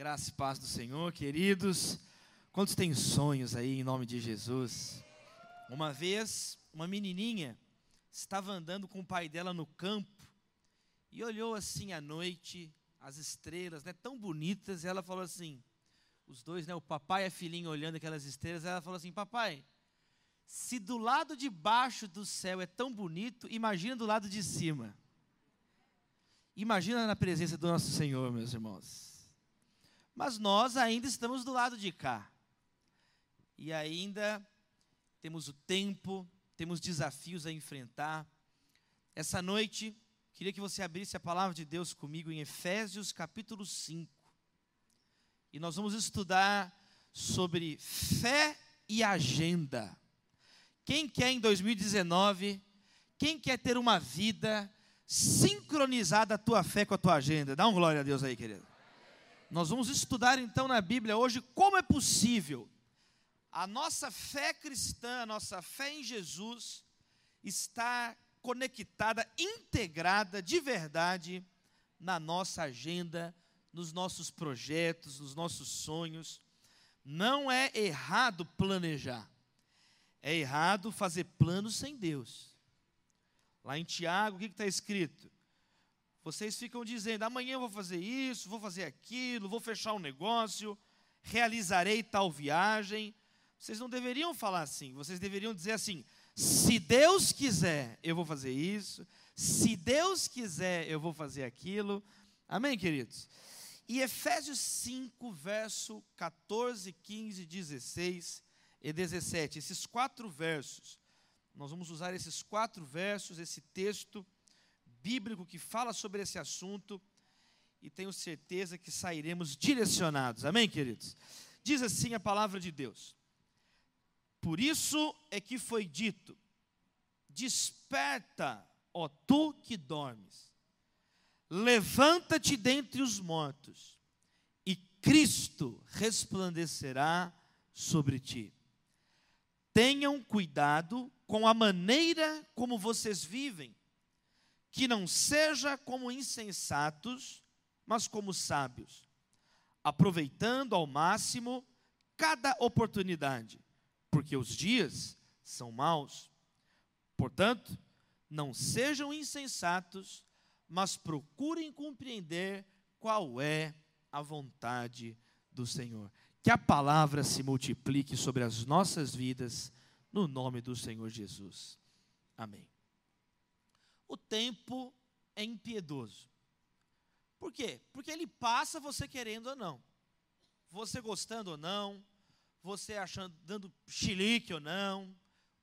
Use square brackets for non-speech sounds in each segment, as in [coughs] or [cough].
Graça e paz do Senhor, queridos. Quantos têm sonhos aí em nome de Jesus? Uma vez, uma menininha estava andando com o pai dela no campo e olhou assim à noite, as estrelas, né, tão bonitas, e ela falou assim: os dois, né, o papai e a filhinha olhando aquelas estrelas, ela falou assim: "Papai, se do lado de baixo do céu é tão bonito, imagina do lado de cima." Imagina na presença do nosso Senhor, meus irmãos. Mas nós ainda estamos do lado de cá. E ainda temos o tempo, temos desafios a enfrentar. Essa noite, queria que você abrisse a palavra de Deus comigo em Efésios capítulo 5. E nós vamos estudar sobre fé e agenda. Quem quer em 2019, quem quer ter uma vida sincronizada a tua fé com a tua agenda. Dá um glória a Deus aí, querido. Nós vamos estudar então na Bíblia hoje como é possível a nossa fé cristã, a nossa fé em Jesus estar conectada, integrada de verdade na nossa agenda, nos nossos projetos, nos nossos sonhos. Não é errado planejar. É errado fazer planos sem Deus. Lá em Tiago, o que está escrito? Vocês ficam dizendo: amanhã eu vou fazer isso, vou fazer aquilo, vou fechar um negócio, realizarei tal viagem. Vocês não deveriam falar assim, vocês deveriam dizer assim: se Deus quiser, eu vou fazer isso, se Deus quiser, eu vou fazer aquilo. Amém, queridos? E Efésios 5, verso 14, 15, 16 e 17, esses quatro versos nós vamos usar esses quatro versos, esse texto bíblico que fala sobre esse assunto, e tenho certeza que sairemos direcionados. Amém, queridos? Diz assim a palavra de Deus: Por isso é que foi dito: Desperta, ó tu que dormes, levanta-te dentre os mortos, e Cristo resplandecerá sobre ti. Tenham cuidado com a maneira como vocês vivem, que não seja como insensatos, mas como sábios, aproveitando ao máximo cada oportunidade, porque os dias são maus. Portanto, não sejam insensatos, mas procurem compreender qual é a vontade do Senhor. Que a palavra se multiplique sobre as nossas vidas no nome do Senhor Jesus. Amém. O tempo é impiedoso. Por quê? Porque ele passa você querendo ou não. Você gostando ou não, você achando, dando chilique ou não,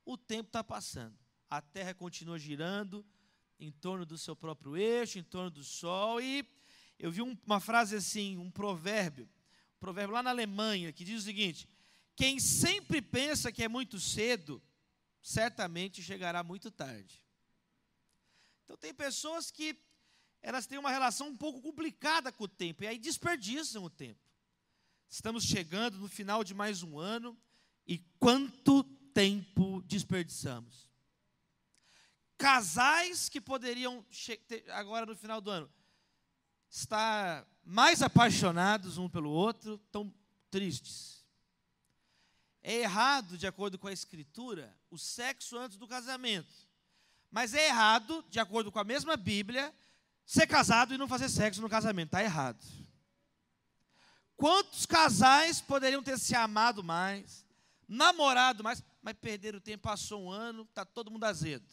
o tempo está passando. A terra continua girando em torno do seu próprio eixo, em torno do sol. E eu vi um, uma frase assim, um provérbio, um provérbio lá na Alemanha, que diz o seguinte: quem sempre pensa que é muito cedo, certamente chegará muito tarde. Então tem pessoas que elas têm uma relação um pouco complicada com o tempo e aí desperdiçam o tempo. Estamos chegando no final de mais um ano e quanto tempo desperdiçamos? Casais que poderiam agora no final do ano estar mais apaixonados um pelo outro, estão tristes. É errado, de acordo com a Escritura, o sexo antes do casamento. Mas é errado, de acordo com a mesma Bíblia, ser casado e não fazer sexo no casamento. Está errado. Quantos casais poderiam ter se amado mais, namorado mais, mas perderam o tempo, passou um ano, está todo mundo azedo.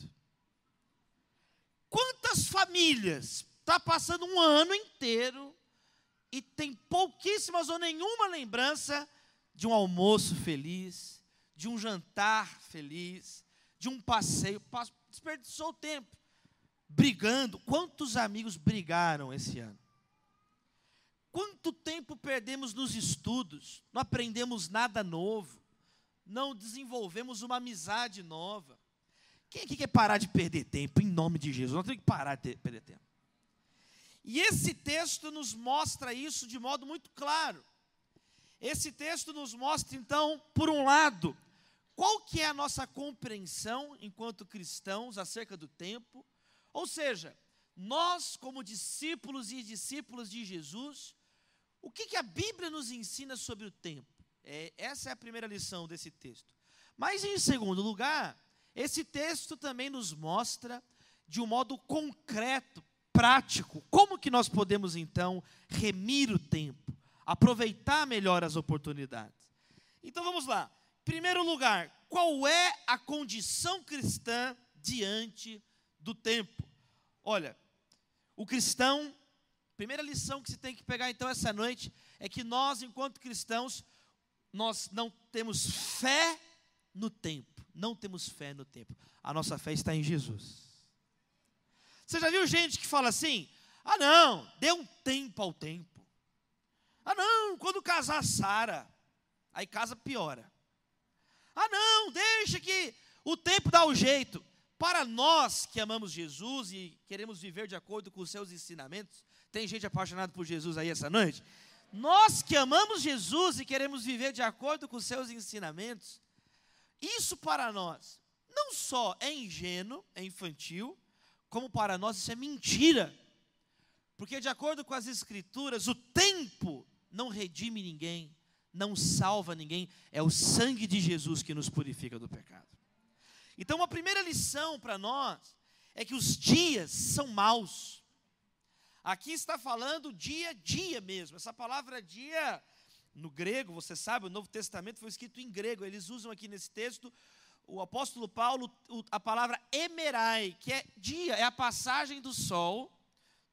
Quantas famílias está passando um ano inteiro e tem pouquíssimas ou nenhuma lembrança de um almoço feliz, de um jantar feliz, de um passeio. Desperdiçou o tempo brigando. Quantos amigos brigaram esse ano? Quanto tempo perdemos nos estudos? Não aprendemos nada novo. Não desenvolvemos uma amizade nova. Quem aqui quer parar de perder tempo em nome de Jesus? Não tem que parar de perder tempo. E esse texto nos mostra isso de modo muito claro. Esse texto nos mostra então, por um lado, qual que é a nossa compreensão enquanto cristãos acerca do tempo? Ou seja, nós como discípulos e discípulas de Jesus, O que, que a Bíblia nos ensina sobre o tempo? É, essa é a primeira lição desse texto. Mas, em segundo lugar, esse texto também nos mostra, de um modo concreto, prático, como que nós podemos, então, remir o tempo, aproveitar melhor as oportunidades. Então, vamos lá. Primeiro lugar, qual é a condição cristã diante do tempo? Olha, o cristão, primeira lição que se tem que pegar então essa noite é que nós, enquanto cristãos, nós não temos fé no tempo, não temos fé no tempo. A nossa fé está em Jesus. Você já viu gente que fala assim: "Ah, não, dê um tempo ao tempo". Ah, não, quando casar Sara, aí casa piora. Ah, não, deixa que o tempo dá o jeito. Para nós que amamos Jesus e queremos viver de acordo com os seus ensinamentos, tem gente apaixonada por Jesus aí essa noite? Nós que amamos Jesus e queremos viver de acordo com os seus ensinamentos, isso para nós não só é ingênuo, é infantil, como para nós isso é mentira. Porque de acordo com as escrituras, o tempo não redime ninguém, não salva ninguém, é o sangue de Jesus que nos purifica do pecado. Então, uma primeira lição para nós é que os dias são maus. Aqui está falando dia a dia mesmo. Essa palavra dia, no grego, você sabe, o Novo Testamento foi escrito em grego. Eles usam aqui nesse texto, o apóstolo Paulo, a palavra emerai, que é dia, é a passagem do sol,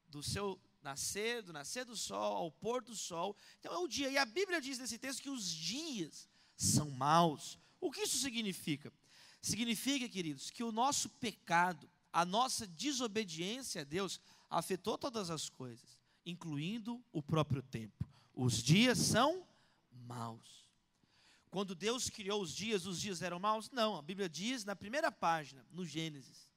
do seu nascer, do nascer do sol ao pôr do sol. Então é o dia. E a Bíblia diz nesse texto que os dias são maus. O que isso significa? Significa, queridos, que o nosso pecado, a nossa desobediência a Deus, afetou todas as coisas, incluindo o próprio tempo. Os dias são maus. Quando Deus criou os dias, os dias eram maus? Não, a Bíblia diz na primeira página, no Gênesis,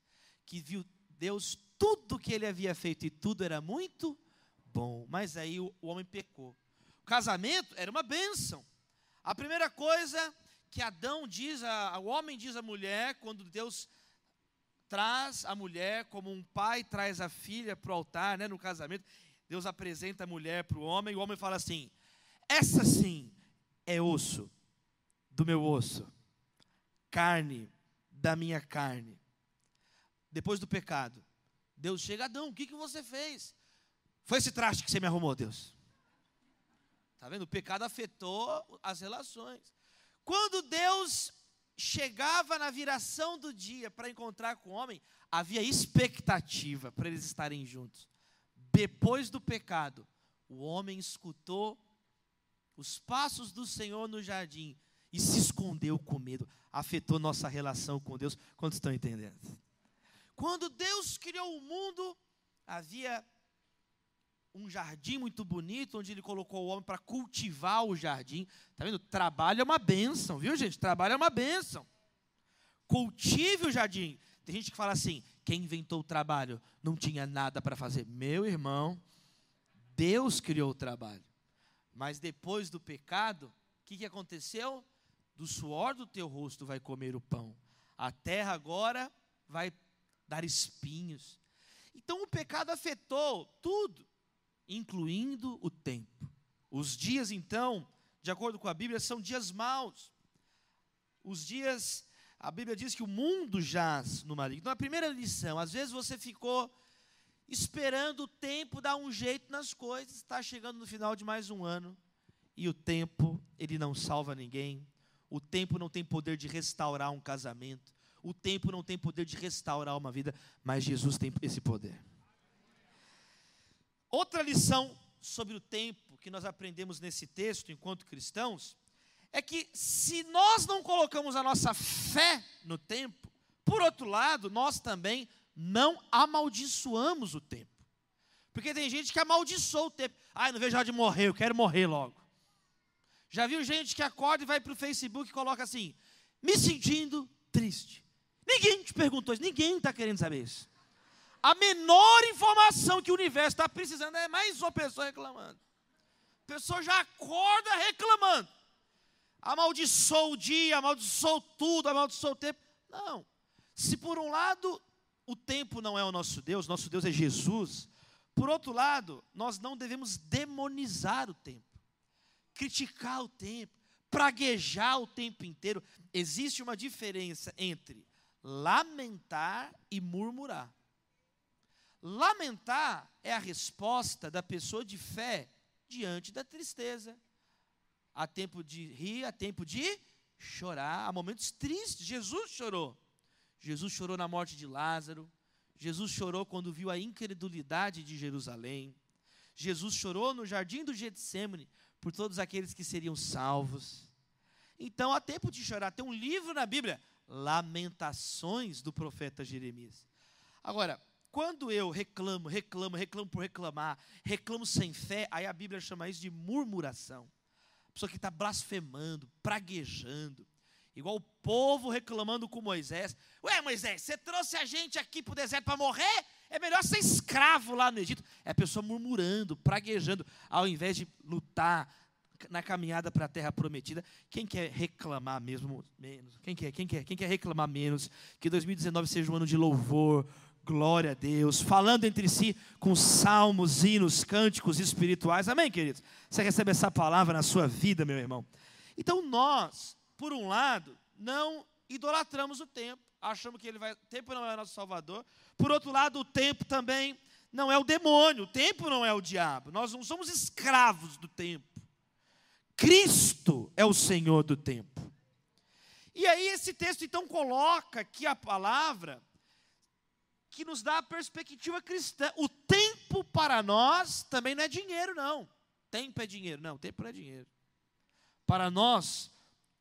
que viu Deus tudo que ele havia feito e tudo era muito bom. Mas aí o, o homem pecou. O casamento era uma bênção. A primeira coisa que Adão diz, a, o homem diz à mulher, quando Deus traz a mulher, como um pai traz a filha para o altar, né, no casamento, Deus apresenta a mulher para o homem, e o homem fala assim: essa sim é osso do meu osso, carne da minha carne. Depois do pecado, Deus chega, Adão, o que, que você fez? Foi esse traste que você me arrumou, Deus. Está vendo? O pecado afetou as relações. Quando Deus chegava na viração do dia para encontrar com o homem, havia expectativa para eles estarem juntos. Depois do pecado, o homem escutou os passos do Senhor no jardim e se escondeu com medo. Afetou nossa relação com Deus. Quantos estão entendendo? Quando Deus criou o mundo, havia um jardim muito bonito, onde ele colocou o homem para cultivar o jardim. Está vendo? Trabalho é uma bênção, viu, gente? Trabalho é uma bênção. Cultive o jardim. Tem gente que fala assim: quem inventou o trabalho não tinha nada para fazer. Meu irmão, Deus criou o trabalho. Mas depois do pecado, o que, que aconteceu? Do suor do teu rosto vai comer o pão. A terra agora vai dar espinhos. Então o pecado afetou tudo, incluindo o tempo. Os dias, então, de acordo com a Bíblia, são dias maus. Os dias, a Bíblia diz que o mundo jaz no maligno. Então, a primeira lição, às vezes você ficou esperando o tempo dar um jeito nas coisas, está chegando no final de mais um ano, e o tempo, ele não salva ninguém, o tempo não tem poder de restaurar um casamento, o tempo não tem poder de restaurar uma vida, mas Jesus tem esse poder. Outra lição sobre o tempo que nós aprendemos nesse texto enquanto cristãos é que se nós não colocamos a nossa fé no tempo, por outro lado, nós também não amaldiçoamos o tempo. Porque tem gente que amaldiçoa o tempo. Ai, não vejo hora de morrer, eu quero morrer logo. Já viu gente que acorda e vai para o Facebook e coloca assim: me sentindo triste. Ninguém te perguntou isso, ninguém está querendo saber isso. A menor informação que o universo está precisando é mais uma pessoa reclamando. A pessoa já acorda reclamando. Amaldiçoou o dia, amaldiçoou tudo, amaldiçoou o tempo. Não. Se por um lado o tempo não é o nosso Deus, nosso Deus é Jesus. Por outro lado, nós não devemos demonizar o tempo, criticar o tempo, praguejar o tempo inteiro. Existe uma diferença entre lamentar e murmurar. Lamentar é a resposta da pessoa de fé diante da tristeza. Há tempo de rir, há tempo de chorar, há momentos tristes. Jesus chorou. Jesus chorou na morte de Lázaro. Jesus chorou quando viu a incredulidade de Jerusalém. Jesus chorou no jardim do Getsemane por todos aqueles que seriam salvos. Então há tempo de chorar. Tem um livro na Bíblia, Lamentações do profeta Jeremias. Agora, quando eu reclamo, reclamo, reclamo por reclamar, reclamo sem fé, aí a Bíblia chama isso de murmuração. A pessoa que está blasfemando, praguejando, igual o povo reclamando com Moisés. Ué, Moisés, você trouxe a gente aqui para o deserto para morrer? É melhor ser escravo lá no Egito. É a pessoa murmurando, praguejando, ao invés de lutar na caminhada para a terra prometida. Quem quer reclamar mesmo menos? Quem quer? Quem quer? Quem quer reclamar menos? Que 2019 seja um ano de louvor, Glória a Deus, falando entre si com salmos, hinos, cânticos espirituais. Amém, queridos? Você recebe essa palavra na sua vida, meu irmão. Então nós, por um lado, não idolatramos o tempo, achamos que ele vai, o tempo não é nosso salvador. Por outro lado, o tempo também não é o demônio, o tempo não é o diabo. Nós não somos escravos do tempo. Cristo é o Senhor do tempo. E aí esse texto então coloca que a palavra que nos dá a perspectiva cristã. O tempo para nós também não é dinheiro, não. Tempo é dinheiro. Não, tempo não é dinheiro. Para nós,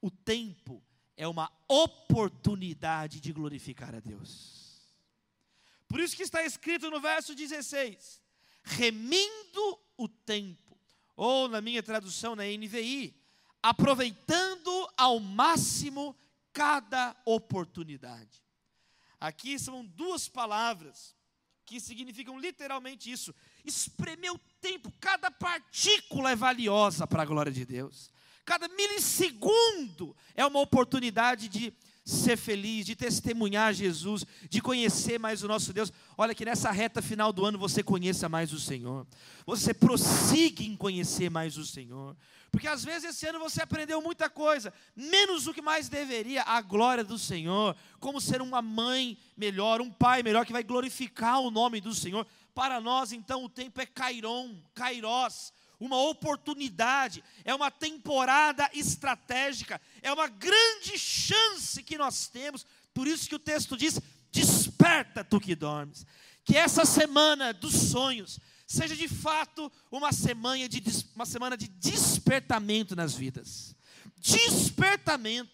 o tempo é uma oportunidade de glorificar a Deus. Por isso que está escrito no verso 16: remindo o tempo, ou na minha tradução na NVI, aproveitando ao máximo cada oportunidade. Aqui são duas palavras que significam literalmente isso. Espremer o tempo, cada partícula é valiosa para a glória de Deus. Cada milissegundo é uma oportunidade de ser feliz, de testemunhar Jesus, de conhecer mais o nosso Deus. Olha que nessa reta final do ano você conheça mais o Senhor. Você prossiga em conhecer mais o Senhor. Porque às vezes esse ano você aprendeu muita coisa, menos do que mais deveria, a glória do Senhor, como ser uma mãe melhor, um pai melhor que vai glorificar o nome do Senhor. Para nós, então, o tempo é Cairon, Kairos, uma oportunidade, é uma temporada estratégica, é uma grande chance que nós temos. Por isso que o texto diz: desperta tu que dormes. Que essa semana dos sonhos seja de fato uma semana de, uma semana de despertamento nas vidas. Despertamento.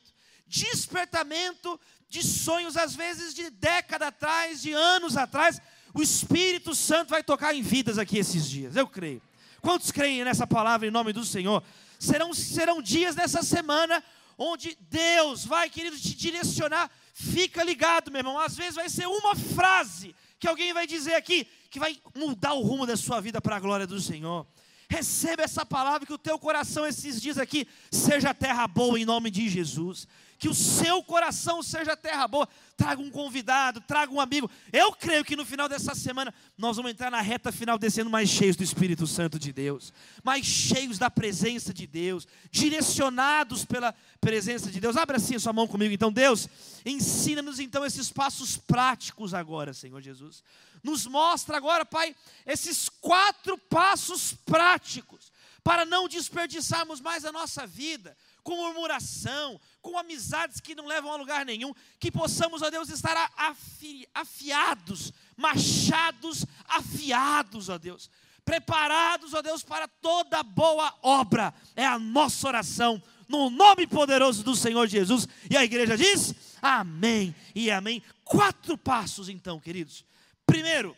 Despertamento de sonhos, às vezes de década atrás, de anos atrás. O Espírito Santo vai tocar em vidas aqui esses dias, eu creio. Quantos creem nessa palavra em nome do Senhor? Serão, serão dias nessa semana onde Deus vai, querido, te direcionar. Fica ligado, meu irmão. Às vezes vai ser uma frase que alguém vai dizer aqui, que vai mudar o rumo da sua vida para a glória do Senhor. Receba essa palavra, que o teu coração esses dias aqui seja terra boa em nome de Jesus que o seu coração seja terra boa. Traga um convidado, traga um amigo. Eu creio que no final dessa semana nós vamos entrar na reta final descendo mais cheios do Espírito Santo de Deus, mais cheios da presença de Deus, direcionados pela presença de Deus. Abra assim a sua mão comigo, então, Deus, ensina-nos então esses passos práticos agora, Senhor Jesus. Nos mostra agora, Pai, esses quatro passos práticos para não desperdiçarmos mais a nossa vida com murmuração, com amizades que não levam a lugar nenhum, que possamos, ó Deus, estar afi, afiados, machados afiados, ó Deus, preparados, ó Deus, para toda boa obra, é a nossa oração, no nome poderoso do Senhor Jesus, e a igreja diz: Amém e Amém. Quatro passos, então, queridos. Primeiro,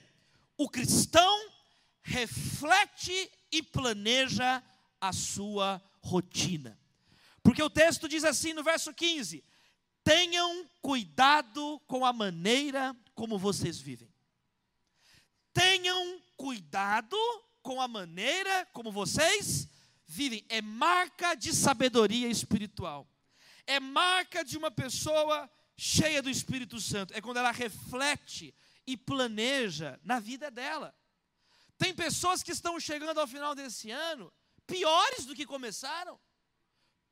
o cristão reflete e planeja a sua rotina. Porque o texto diz assim no verso 15: Tenham cuidado com a maneira como vocês vivem. Tenham cuidado com a maneira como vocês vivem. É marca de sabedoria espiritual. É marca de uma pessoa cheia do Espírito Santo. É quando ela reflete e planeja na vida dela. Tem pessoas que estão chegando ao final desse ano piores do que começaram,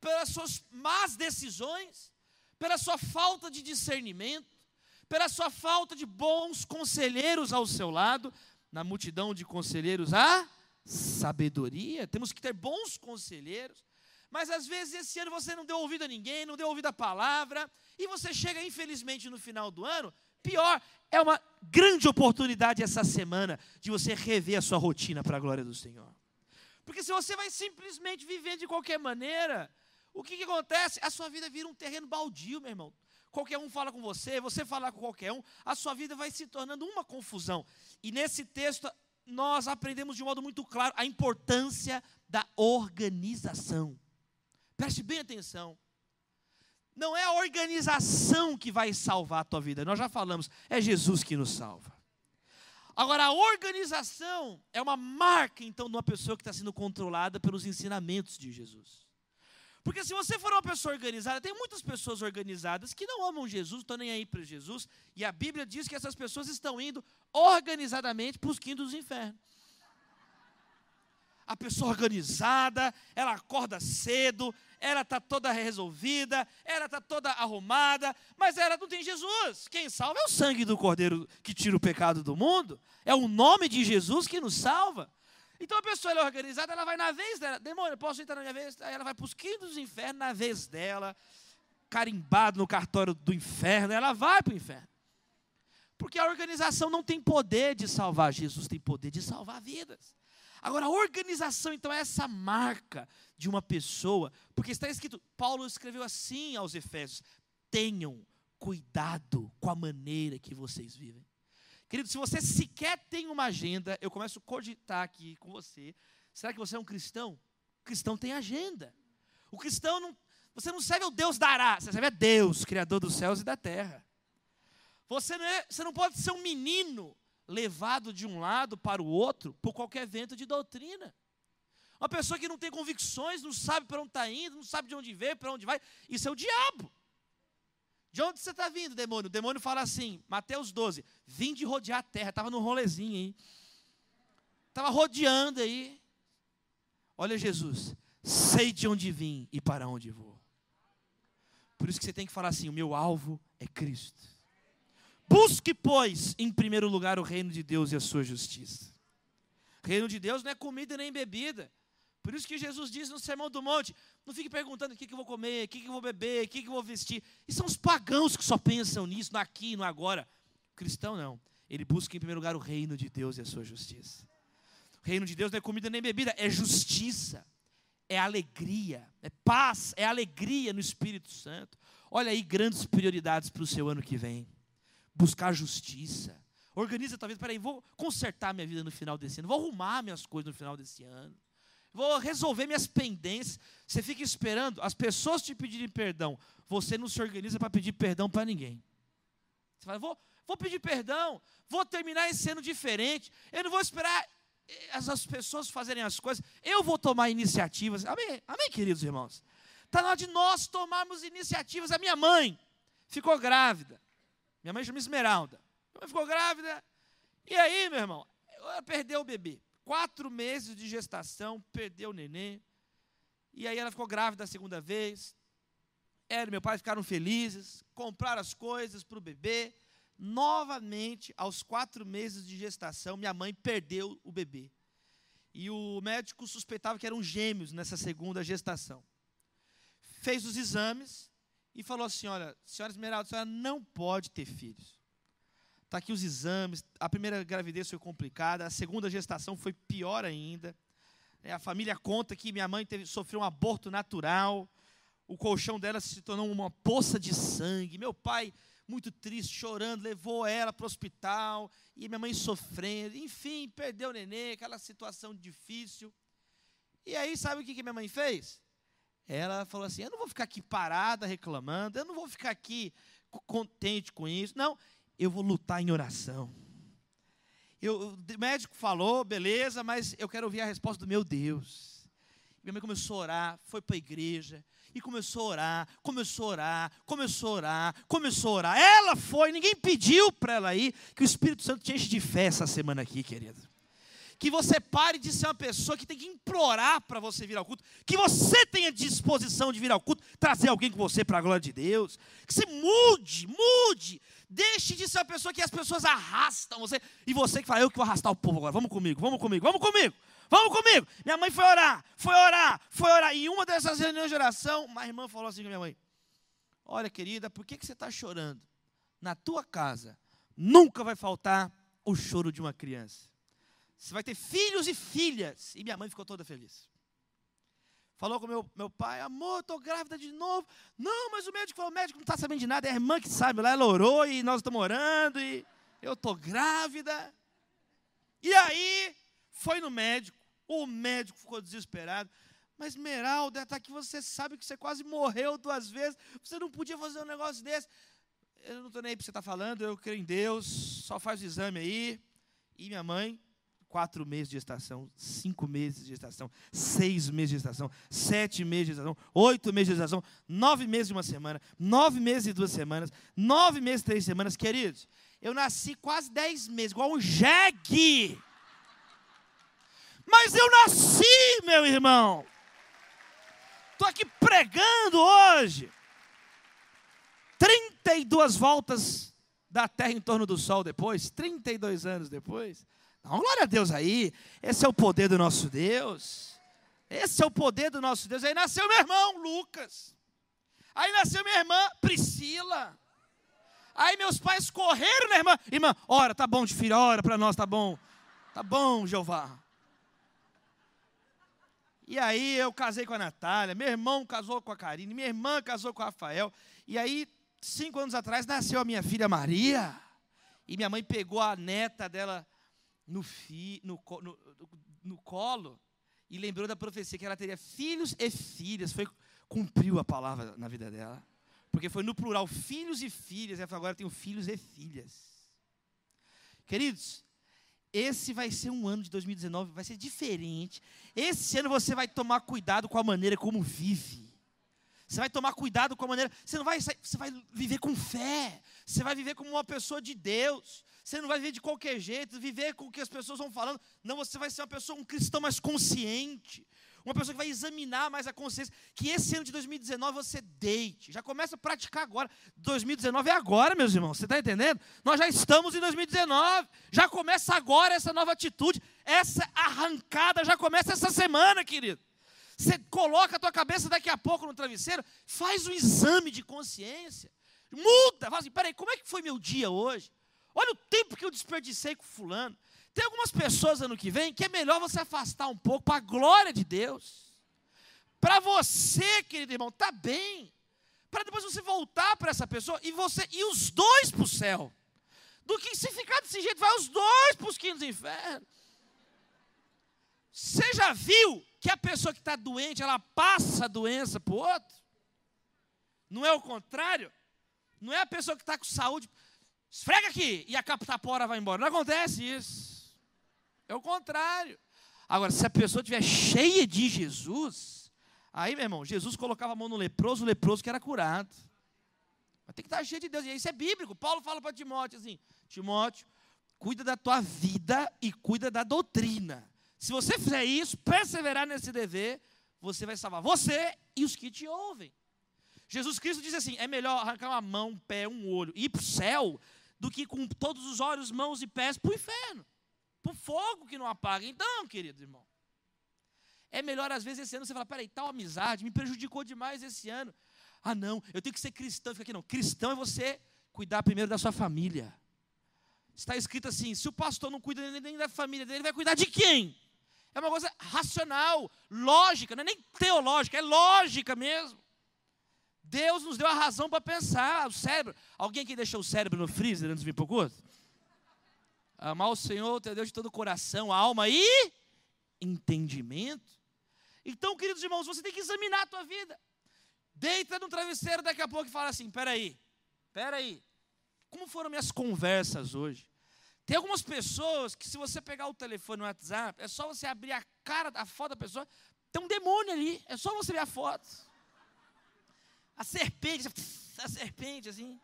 pelas suas más decisões, pela sua falta de discernimento, pela sua falta de bons conselheiros ao seu lado, na multidão de conselheiros há sabedoria. Temos que ter bons conselheiros. Mas às vezes esse ano você não deu ouvido a ninguém, não deu ouvido à palavra, e você chega, infelizmente, no final do ano. Pior, é uma grande oportunidade essa semana de você rever a sua rotina para a glória do Senhor. Porque se você vai simplesmente viver de qualquer maneira, o que, que acontece? A sua vida vira um terreno baldio, meu irmão qualquer um fala com você, você falar com qualquer um, a sua vida vai se tornando uma confusão. E nesse texto nós aprendemos de um modo muito claro a importância da organização. Preste bem atenção. Não é a organização que vai salvar a tua vida, nós já falamos, é Jesus que nos salva. Agora, a organização é uma marca, então, de uma pessoa que está sendo controlada pelos ensinamentos de Jesus. Porque se você for uma pessoa organizada, tem muitas pessoas organizadas que não amam Jesus, estão nem aí para Jesus, e a Bíblia diz que essas pessoas estão indo organizadamente para os quintos dos infernos. A pessoa organizada, ela acorda cedo, ela está toda resolvida, ela está toda arrumada, mas ela não tem Jesus. Quem salva é o sangue do Cordeiro que tira o pecado do mundo, é o nome de Jesus que nos salva. Então a pessoa é organizada, ela vai na vez dela. Demônio, posso entrar na minha vez? Aí ela vai para os quintos dos infernos na vez dela, carimbado no cartório do inferno, ela vai para o inferno. Porque a organização não tem poder de salvar, Jesus tem poder de salvar vidas. Agora, a organização, então, é essa marca de uma pessoa, porque está escrito, Paulo escreveu assim aos Efésios: tenham cuidado com a maneira que vocês vivem. Querido, se você sequer tem uma agenda, eu começo a cogitar aqui com você. Será que você é um cristão? O cristão tem agenda. O cristão não. Você não serve ao Deus dará, você serve a Deus, Criador dos céus e da terra. Você não, é, você não pode ser um menino levado de um lado para o outro por qualquer vento de doutrina. Uma pessoa que não tem convicções, não sabe para onde está indo, não sabe de onde veio, para onde vai, isso é o diabo. De onde você está vindo, demônio? O demônio fala assim, Mateus 12: Vim de rodear a terra. Estava num rolezinho aí. Estava rodeando aí. Olha Jesus, sei de onde vim e para onde vou. Por isso que você tem que falar assim: o meu alvo é Cristo. Busque, pois, em primeiro lugar o reino de Deus e a sua justiça. O reino de Deus não é comida nem bebida. Por isso que Jesus diz no Sermão do Monte: não fique perguntando o que, que eu vou comer, o que, que eu vou beber, o que, que eu vou vestir. E são os pagãos que só pensam nisso, no aqui e no agora. O cristão não. Ele busca em primeiro lugar o reino de Deus e a sua justiça. O reino de Deus não é comida nem bebida, é justiça, é alegria, é paz, é alegria no Espírito Santo. Olha aí grandes prioridades para o seu ano que vem. Buscar justiça. Organiza talvez, peraí, vou consertar minha vida no final desse ano, vou arrumar minhas coisas no final desse ano vou resolver minhas pendências. Você fica esperando as pessoas te pedirem perdão. Você não se organiza para pedir perdão para ninguém. Você fala, vou, vou pedir perdão, vou terminar esse ano diferente. Eu não vou esperar eh, as, as pessoas fazerem as coisas. Eu vou tomar iniciativas. Amém, amém queridos irmãos? Está na hora de nós tomarmos iniciativas. A minha mãe ficou grávida. Minha mãe chama Esmeralda. Minha mãe ficou grávida. E aí, meu irmão, ela perdeu o bebê quatro meses de gestação, perdeu o neném. E aí ela ficou grávida a segunda vez. Ela e meu pai ficaram felizes, compraram as coisas para o bebê. Novamente, aos quatro meses de gestação, minha mãe perdeu o bebê. E o médico suspeitava que eram gêmeos nessa segunda gestação. Fez os exames e falou assim: Olha, senhora Esmeralda, a senhora não pode ter filhos. Está aqui os exames. A primeira gravidez foi complicada, a segunda gestação foi pior ainda. É, a família conta que minha mãe teve, sofreu um aborto natural. O colchão dela se tornou uma poça de sangue. Meu pai, muito triste, chorando, levou ela para o hospital. E minha mãe sofrendo. Enfim, perdeu o nenê, aquela situação difícil. E aí, sabe o que, que minha mãe fez? Ela falou assim: Eu não vou ficar aqui parada reclamando, eu não vou ficar aqui contente com isso. Não, eu vou lutar em oração. Eu, o médico falou, beleza, mas eu quero ouvir a resposta do meu Deus. Minha mãe começou a orar, foi para a igreja e começou a orar, começou a orar, começou a orar, começou a orar. Ela foi, ninguém pediu para ela ir, que o Espírito Santo te enche de fé essa semana aqui, querido. Que você pare de ser uma pessoa que tem que implorar para você vir ao culto, que você tenha disposição de vir ao culto, trazer alguém com você para a glória de Deus, que você mude, mude, deixe de ser uma pessoa que as pessoas arrastam você, e você que fala, eu que vou arrastar o povo agora, vamos comigo, vamos comigo, vamos comigo, vamos comigo. Minha mãe foi orar, foi orar, foi orar, e uma dessas reuniões de oração, uma irmã falou assim com minha mãe, olha querida, por que, que você está chorando? Na tua casa, nunca vai faltar o choro de uma criança. Você vai ter filhos e filhas. E minha mãe ficou toda feliz. Falou com meu, meu pai, amor, estou grávida de novo. Não, mas o médico falou, o médico não está sabendo de nada, é a irmã que sabe, lá ela orou e nós estamos orando e eu estou grávida. E aí, foi no médico, o médico ficou desesperado. Mas Meralda, está aqui, você sabe que você quase morreu duas vezes, você não podia fazer um negócio desse. Eu não estou nem aí para você estar tá falando, eu creio em Deus, só faz o exame aí. E minha mãe quatro meses de gestação, cinco meses de gestação, seis meses de gestação, sete meses de gestação, oito meses de gestação, nove meses de uma semana, nove meses e duas semanas, nove meses e três semanas, queridos. Eu nasci quase dez meses, igual um jegue. Mas eu nasci, meu irmão. Estou aqui pregando hoje. 32 voltas da Terra em torno do Sol depois, 32 anos depois. Não, glória a Deus aí. Esse é o poder do nosso Deus. Esse é o poder do nosso Deus. Aí nasceu meu irmão, Lucas. Aí nasceu minha irmã, Priscila. Aí meus pais correram na irmã. Irmã, ora, tá bom de filho, ora para nós, tá bom. Tá bom, Jeová. E aí eu casei com a Natália, meu irmão casou com a Karine, minha irmã casou com o Rafael. E aí, cinco anos atrás, nasceu a minha filha Maria. E minha mãe pegou a neta dela no, fi, no, no, no colo e lembrou da profecia que ela teria filhos e filhas. Foi, cumpriu a palavra na vida dela. Porque foi no plural, filhos e filhas. Ela falou, agora tenho filhos e filhas. Queridos, esse vai ser um ano de 2019, vai ser diferente. Esse ano você vai tomar cuidado com a maneira como vive. Você vai tomar cuidado com a maneira. Você não vai, você vai viver com fé. Você vai viver como uma pessoa de Deus. Você não vai viver de qualquer jeito, viver com o que as pessoas vão falando. Não, você vai ser uma pessoa, um cristão mais consciente. Uma pessoa que vai examinar mais a consciência. Que esse ano de 2019 você deite. Já começa a praticar agora. 2019 é agora, meus irmãos. Você está entendendo? Nós já estamos em 2019. Já começa agora essa nova atitude. Essa arrancada já começa essa semana, querido. Você coloca a tua cabeça daqui a pouco no travesseiro, faz um exame de consciência. Muda. Fala assim, peraí, como é que foi meu dia hoje? Olha o tempo que eu desperdicei com fulano. Tem algumas pessoas ano que vem que é melhor você afastar um pouco para a glória de Deus. Para você, querido irmão, tá bem. Para depois você voltar para essa pessoa e você e os dois para o céu. Do que se ficar desse jeito, vai os dois para os quintos infernos. Você já viu que a pessoa que está doente, ela passa a doença para o outro? Não é o contrário? Não é a pessoa que está com saúde esfrega aqui e a captapora vai embora. Não acontece isso. É o contrário. Agora, se a pessoa estiver cheia de Jesus, aí, meu irmão, Jesus colocava a mão no leproso, o leproso que era curado. Mas tem que estar cheio de Deus. E isso é bíblico. Paulo fala para Timóteo assim: Timóteo, cuida da tua vida e cuida da doutrina. Se você fizer isso, perseverar nesse dever, você vai salvar você e os que te ouvem. Jesus Cristo diz assim: é melhor arrancar uma mão, um pé, um olho e ir para o céu do que com todos os olhos, mãos e pés para o inferno, para o fogo que não apaga. Então, querido irmão, é melhor às vezes esse ano você falar: peraí, tal amizade me prejudicou demais esse ano. Ah, não, eu tenho que ser cristão. Fica aqui, não. Cristão é você cuidar primeiro da sua família. Está escrito assim: se o pastor não cuida nem da família dele, ele vai cuidar de quem? É uma coisa racional, lógica, não é nem teológica, é lógica mesmo. Deus nos deu a razão para pensar, o cérebro. Alguém que deixou o cérebro no freezer antes de vir para o curso? Amar o Senhor, teu Deus de todo o coração, alma e entendimento. Então, queridos irmãos, você tem que examinar a tua vida. Deita no travesseiro daqui a pouco e fala assim: peraí, peraí, como foram minhas conversas hoje? Tem algumas pessoas que, se você pegar o telefone no WhatsApp, é só você abrir a cara, a foto da pessoa, tem um demônio ali, é só você ver a foto a serpente, a serpente assim.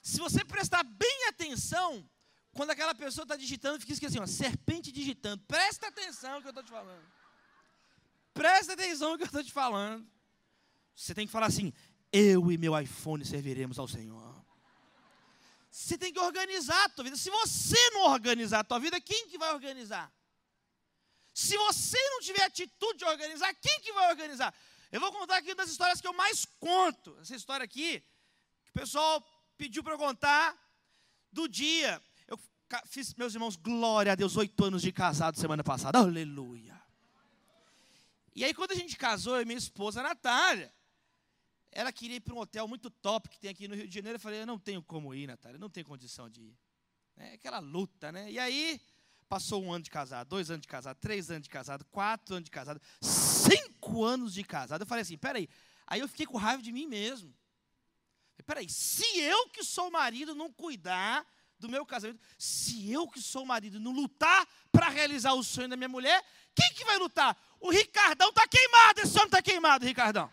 Se você prestar bem atenção, quando aquela pessoa está digitando, fica assim, ó, serpente digitando. Presta atenção no que eu estou te falando. Presta atenção no que eu estou te falando. Você tem que falar assim: eu e meu iPhone serviremos ao Senhor. Você tem que organizar a tua vida. Se você não organizar a tua vida, quem que vai organizar? Se você não tiver atitude de organizar, quem que vai organizar? Eu vou contar aqui uma das histórias que eu mais conto. Essa história aqui, que o pessoal pediu para eu contar do dia. Eu fiz, meus irmãos, glória a Deus, oito anos de casado semana passada. Aleluia. E aí, quando a gente casou, eu e minha esposa, Natália, ela queria ir para um hotel muito top que tem aqui no Rio de Janeiro. Eu falei, eu não tenho como ir, Natália, não tenho condição de ir. É aquela luta, né? E aí, passou um ano de casado, dois anos de casado, três anos de casado, quatro anos de casado, cinco anos de casado. Eu falei assim, peraí. Aí eu fiquei com raiva de mim mesmo. Peraí, se eu que sou marido não cuidar do meu casamento, se eu que sou marido não lutar para realizar o sonho da minha mulher, quem que vai lutar? O Ricardão está queimado, esse homem está queimado, Ricardão.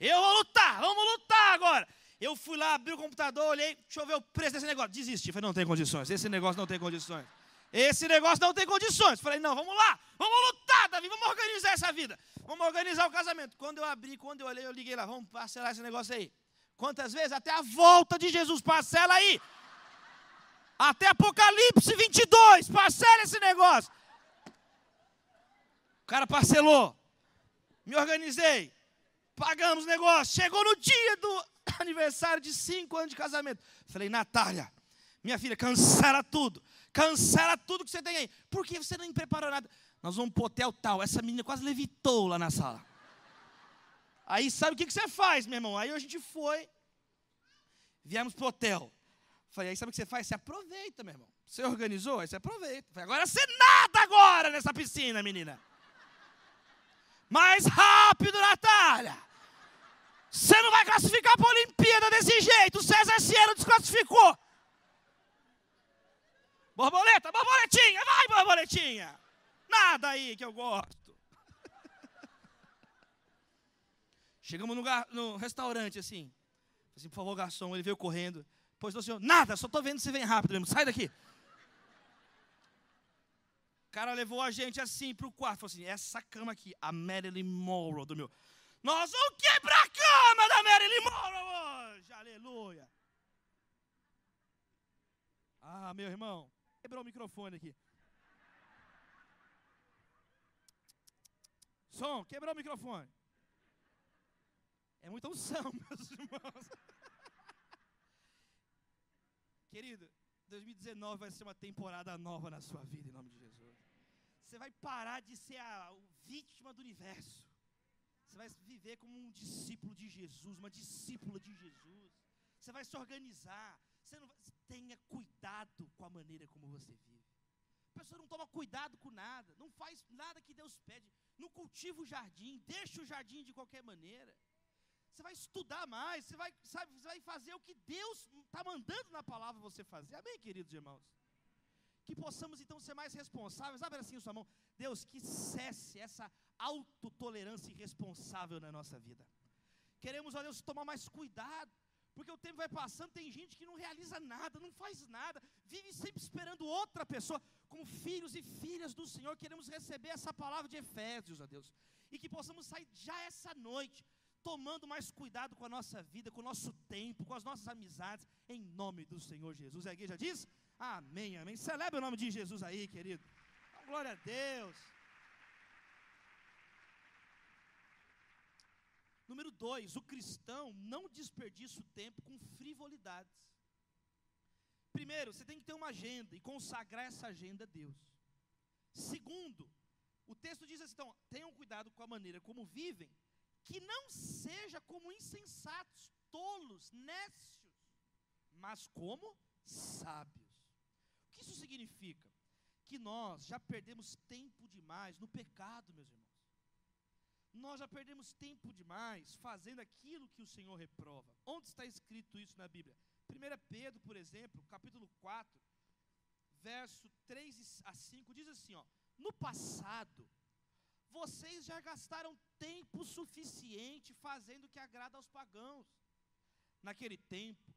Eu vou lutar, vamos lutar agora. Eu fui lá, abri o computador, olhei, deixa eu ver o preço desse negócio. Desisti, falei, não tem condições, esse negócio não tem condições. Esse negócio não tem condições. Falei, não, vamos lá, vamos lutar, Davi, vamos organizar essa vida. Vamos organizar o casamento. Quando eu abri, quando eu olhei, eu liguei lá, vamos parcelar esse negócio aí. Quantas vezes? Até a volta de Jesus, parcela aí. Até Apocalipse 22, parcela esse negócio. O cara parcelou. Me organizei. Pagamos o negócio. Chegou no dia do [coughs] aniversário de cinco anos de casamento. Falei, Natália, minha filha, cancela tudo. Cancela tudo que você tem aí. Por que você não preparou nada? Nós vamos para o hotel tal. Essa menina quase levitou lá na sala. Aí sabe o que, você faz, meu irmão? Aí a gente foi. Viemos para o hotel. Falei, aí sabe o que você faz? Você aproveita, meu irmão. Você organizou, aí você aproveita. Falei, agora você nada agora nessa piscina, menina. Mais rápido, Natália. Você não vai classificar para a Olimpíada desse jeito. O César Cielo desclassificou. Borboleta, borboletinha, vai, borboletinha. Nada aí que eu gosto. [laughs] Chegamos no, no restaurante assim. Assim, por favor, garçom. Ele veio correndo. Pois não, senhor, nada, só estou vendo se vem rápido mesmo. Sai daqui. O cara levou a gente assim para o quarto. Falou assim: essa cama aqui, a Marilyn Monroe do meu. Nós vamos quebrar a cama da Marilyn Monroe hoje. Aleluia. Ah, meu irmão. Quebrou o microfone aqui. Som, quebrou o microfone. É muita unção, [laughs] meus irmãos. Querido, 2019 vai ser uma temporada nova na sua vida, em nome de Jesus. Você vai parar de ser a vítima do universo. Você vai viver como um discípulo de Jesus, uma discípula de Jesus. Você vai se organizar. Você não vai, tenha cuidado com a maneira como você vive. A pessoa não toma cuidado com nada, não faz nada que Deus pede, não cultiva o jardim, deixa o jardim de qualquer maneira. Você vai estudar mais, você vai, sabe, você vai fazer o que Deus está mandando na palavra você fazer. Amém, queridos irmãos? Que possamos então ser mais responsáveis. Abre assim sua mão. Deus, que cesse essa autotolerância irresponsável na nossa vida. Queremos, ó Deus, tomar mais cuidado. Porque o tempo vai passando, tem gente que não realiza nada, não faz nada, vive sempre esperando outra pessoa. Como filhos e filhas do Senhor, queremos receber essa palavra de Efésios, ó Deus. E que possamos sair já essa noite, tomando mais cuidado com a nossa vida, com o nosso tempo, com as nossas amizades, em nome do Senhor Jesus. A igreja diz: Amém, amém. Celebre o nome de Jesus aí, querido. Glória a Deus. Número dois, o cristão não desperdiça o tempo com frivolidades. Primeiro, você tem que ter uma agenda e consagrar essa agenda a Deus. Segundo, o texto diz assim: então, tenham cuidado com a maneira como vivem, que não seja como insensatos, tolos, nécios, mas como sábios. O que isso significa? Que nós já perdemos tempo demais no pecado, meus irmãos. Nós já perdemos tempo demais fazendo aquilo que o Senhor reprova. Onde está escrito isso na Bíblia? 1 Pedro, por exemplo, capítulo 4, verso 3 a 5, diz assim: ó, No passado, vocês já gastaram tempo suficiente fazendo o que agrada aos pagãos. Naquele tempo,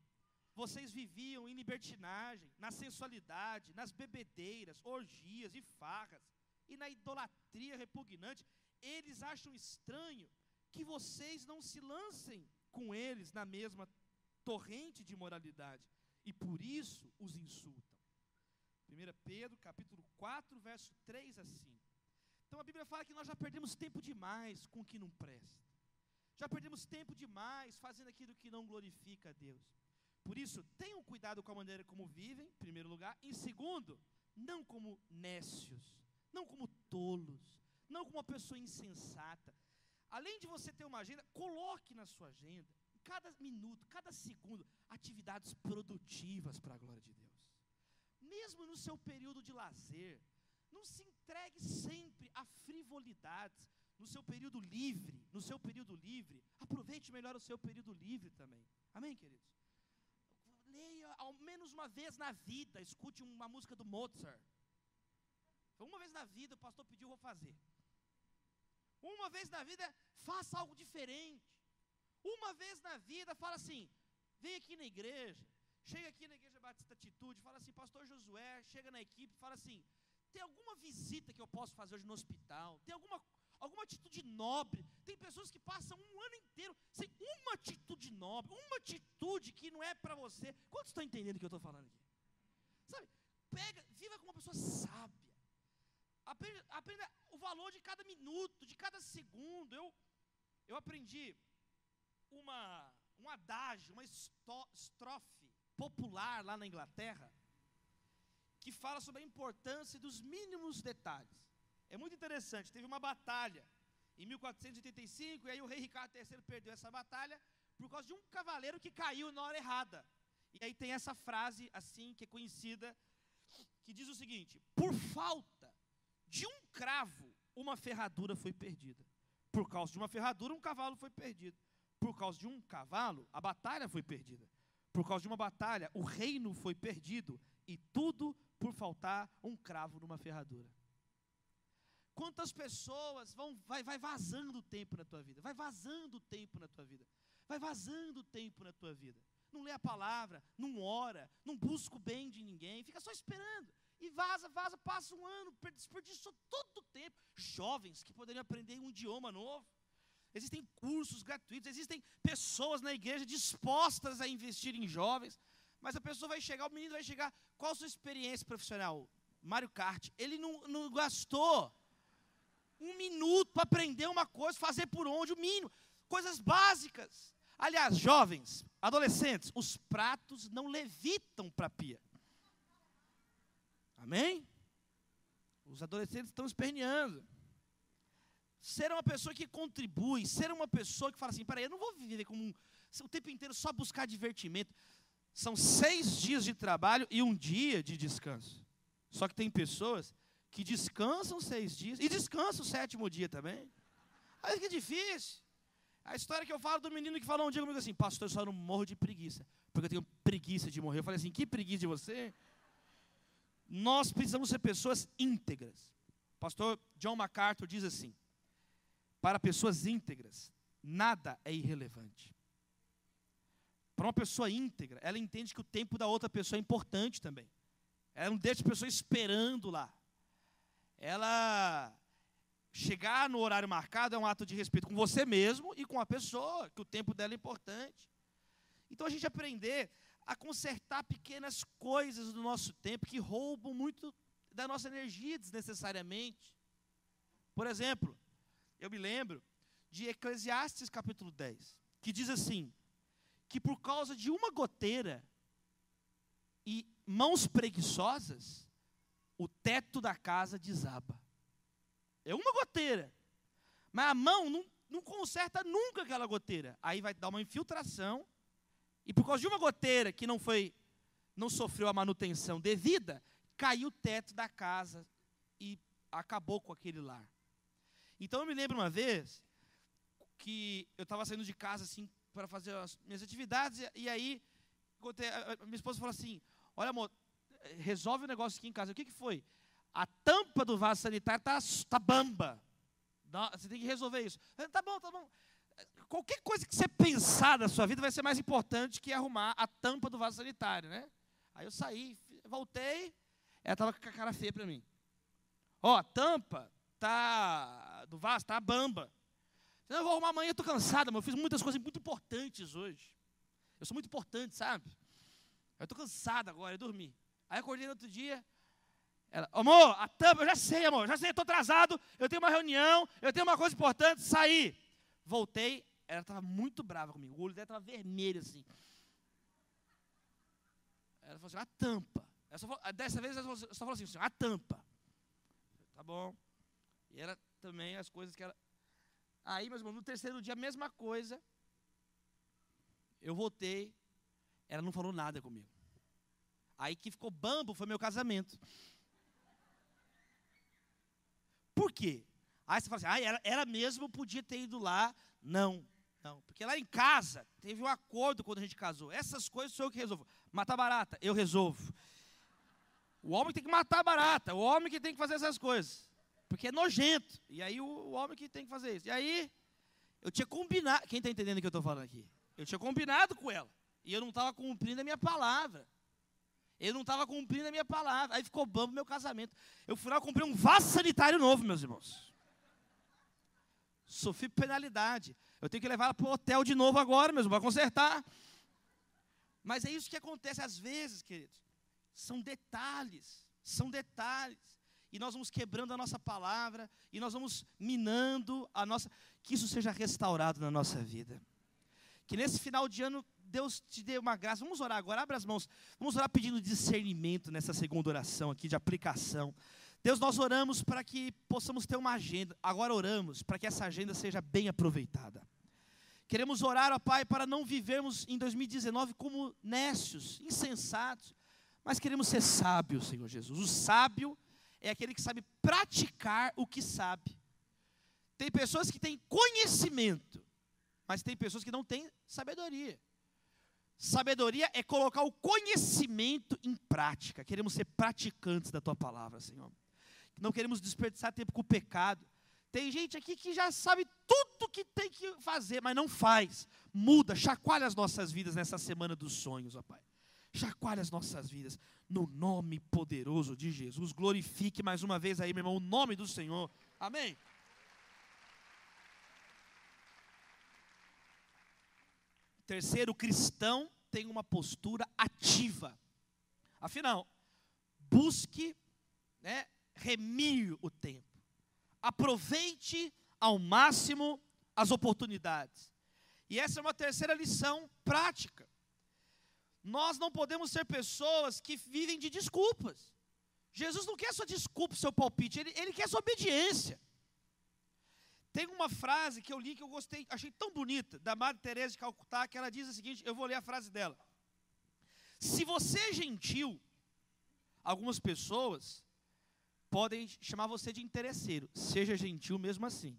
vocês viviam em libertinagem, na sensualidade, nas bebedeiras, orgias e farras, e na idolatria repugnante, eles acham estranho que vocês não se lancem com eles na mesma torrente de moralidade, e por isso os insultam. 1 Pedro, capítulo 4, verso 3 a 5. Então a Bíblia fala que nós já perdemos tempo demais com o que não presta. Já perdemos tempo demais fazendo aquilo que não glorifica a Deus. Por isso, tenham cuidado com a maneira como vivem, em primeiro lugar. Em segundo, não como nécios, não como tolos, não como uma pessoa insensata. Além de você ter uma agenda, coloque na sua agenda, cada minuto, cada segundo, atividades produtivas para a glória de Deus. Mesmo no seu período de lazer, não se entregue sempre a frivolidades. No seu período livre, no seu período livre, aproveite melhor o seu período livre também. Amém, queridos? Leia ao menos uma vez na vida, escute uma música do Mozart. Uma vez na vida, o pastor pediu, vou fazer. Uma vez na vida, faça algo diferente. Uma vez na vida, fala assim: vem aqui na igreja, chega aqui na igreja Batista Atitude, fala assim, pastor Josué, chega na equipe, fala assim: tem alguma visita que eu posso fazer hoje no hospital? Tem alguma, alguma atitude nobre? Tem pessoas que passam um ano inteiro sem uma atitude nobre, uma atitude que não é para você. Quantos estão entendendo o que eu estou falando aqui? Sabe, pega, viva como uma pessoa sábia. Aprenda, aprenda o valor de cada minuto, de cada segundo. Eu, eu aprendi uma, um adágio, uma estrofe popular lá na Inglaterra, que fala sobre a importância dos mínimos detalhes. É muito interessante, teve uma batalha em 1485, e aí o rei Ricardo III perdeu essa batalha por causa de um cavaleiro que caiu na hora errada. E aí tem essa frase assim, que é conhecida, que diz o seguinte: Por falta de um cravo, uma ferradura foi perdida. Por causa de uma ferradura, um cavalo foi perdido. Por causa de um cavalo, a batalha foi perdida. Por causa de uma batalha, o reino foi perdido. E tudo por faltar um cravo numa ferradura. Quantas pessoas vão, vai, vai vazando o tempo na tua vida, vai vazando o tempo na tua vida, vai vazando o tempo na tua vida. Não lê a palavra, não ora, não busca o bem de ninguém, fica só esperando. E vaza, vaza, passa um ano, desperdiçou todo o tempo. Jovens que poderiam aprender um idioma novo. Existem cursos gratuitos, existem pessoas na igreja dispostas a investir em jovens. Mas a pessoa vai chegar, o menino vai chegar, qual a sua experiência profissional? Mário Kart. Ele não, não gastou um minuto para aprender uma coisa, fazer por onde, o mínimo. Coisas básicas. Aliás, jovens, adolescentes, os pratos não levitam para a pia. Amém? Os adolescentes estão esperneando. Ser uma pessoa que contribui, ser uma pessoa que fala assim: peraí, eu não vou viver como um, o tempo inteiro só buscar divertimento. São seis dias de trabalho e um dia de descanso. Só que tem pessoas que descansam seis dias e descansam o sétimo dia também. Aí que difícil. A história que eu falo do menino que falou um dia comigo assim, pastor, eu só não morro de preguiça, porque eu tenho preguiça de morrer. Eu falei assim, que preguiça de você? Nós precisamos ser pessoas íntegras. Pastor John MacArthur diz assim: para pessoas íntegras, nada é irrelevante. Para uma pessoa íntegra, ela entende que o tempo da outra pessoa é importante também. Ela não deixa a pessoa esperando lá. Ela chegar no horário marcado é um ato de respeito com você mesmo e com a pessoa, que o tempo dela é importante. Então a gente aprender a consertar pequenas coisas do nosso tempo que roubam muito da nossa energia desnecessariamente. Por exemplo, eu me lembro de Eclesiastes capítulo 10, que diz assim: que por causa de uma goteira e mãos preguiçosas, o teto da casa desaba. É uma goteira. Mas a mão não, não conserta nunca aquela goteira. Aí vai dar uma infiltração. E por causa de uma goteira que não foi, não sofreu a manutenção devida, caiu o teto da casa e acabou com aquele lar. Então eu me lembro uma vez que eu estava saindo de casa assim para fazer as minhas atividades, e, aí a minha esposa falou assim: Olha, amor, resolve o um negócio aqui em casa. O que, que foi? A tampa do vaso sanitário está tá bamba. Você tem que resolver isso. Tá bom, tá bom. Qualquer coisa que você pensar da sua vida vai ser mais importante que arrumar a tampa do vaso sanitário, né? Aí eu saí, voltei, ela estava com a cara feia para mim. Ó, a tampa tá do vaso tá bamba. Eu vou arrumar amanhã, eu estou cansada, mas eu fiz muitas coisas muito importantes hoje. Eu sou muito importante, sabe? Eu estou cansada agora, eu dormi. Aí acordei no outro dia, ela, amor, a tampa, eu já sei, amor, já sei, estou atrasado, eu tenho uma reunião, eu tenho uma coisa importante, saí. Voltei, ela estava muito brava comigo, o olho dela estava vermelho assim. Ela falou assim, a tampa. Falou, dessa vez ela só falou assim, a tampa. Tá bom. E ela também, as coisas que ela... Aí, meus irmãos, no terceiro dia, a mesma coisa. Eu voltei, ela não falou nada comigo. Aí que ficou bambo foi meu casamento. Por quê? Aí você fala assim, ah, ela, ela mesmo podia ter ido lá. Não, não. Porque lá em casa teve um acordo quando a gente casou. Essas coisas sou eu que resolvo. Matar barata, eu resolvo. O homem tem que matar barata, o homem que tem que fazer essas coisas. Porque é nojento. E aí o, o homem que tem que fazer isso. E aí, eu tinha combinado. Quem está entendendo o que eu estou falando aqui? Eu tinha combinado com ela. E eu não estava cumprindo a minha palavra. Eu não estava cumprindo a minha palavra. Aí ficou bambo meu casamento. Eu fui lá comprei um vaso sanitário novo, meus irmãos. Sofri penalidade. Eu tenho que levar ela para o hotel de novo agora, mesmo, para consertar. Mas é isso que acontece às vezes, queridos. São detalhes. São detalhes. E nós vamos quebrando a nossa palavra. E nós vamos minando a nossa. Que isso seja restaurado na nossa vida. Que nesse final de ano Deus te dê uma graça. Vamos orar agora, abre as mãos. Vamos orar pedindo discernimento nessa segunda oração aqui, de aplicação. Deus, nós oramos para que possamos ter uma agenda. Agora oramos para que essa agenda seja bem aproveitada. Queremos orar, ó Pai, para não vivermos em 2019 como nécios, insensatos, mas queremos ser sábios, Senhor Jesus. O sábio é aquele que sabe praticar o que sabe. Tem pessoas que têm conhecimento, mas tem pessoas que não têm sabedoria. Sabedoria é colocar o conhecimento em prática. Queremos ser praticantes da tua palavra, Senhor. Não queremos desperdiçar tempo com o pecado. Tem gente aqui que já sabe tudo que tem que fazer, mas não faz. Muda, chacoalha as nossas vidas nessa semana dos sonhos, ó Pai. Chacoalha as nossas vidas. No nome poderoso de Jesus. Glorifique mais uma vez aí, meu irmão, o nome do Senhor. Amém. Terceiro, o cristão tem uma postura ativa. Afinal, busque né, remir o tempo. Aproveite ao máximo as oportunidades. E essa é uma terceira lição prática. Nós não podemos ser pessoas que vivem de desculpas. Jesus não quer sua desculpa, seu palpite, ele, ele quer sua obediência. Tem uma frase que eu li que eu gostei, achei tão bonita, da Madre Teresa de Calcutá, que ela diz o seguinte, eu vou ler a frase dela. Se você é gentil, algumas pessoas podem chamar você de interesseiro. Seja gentil mesmo assim.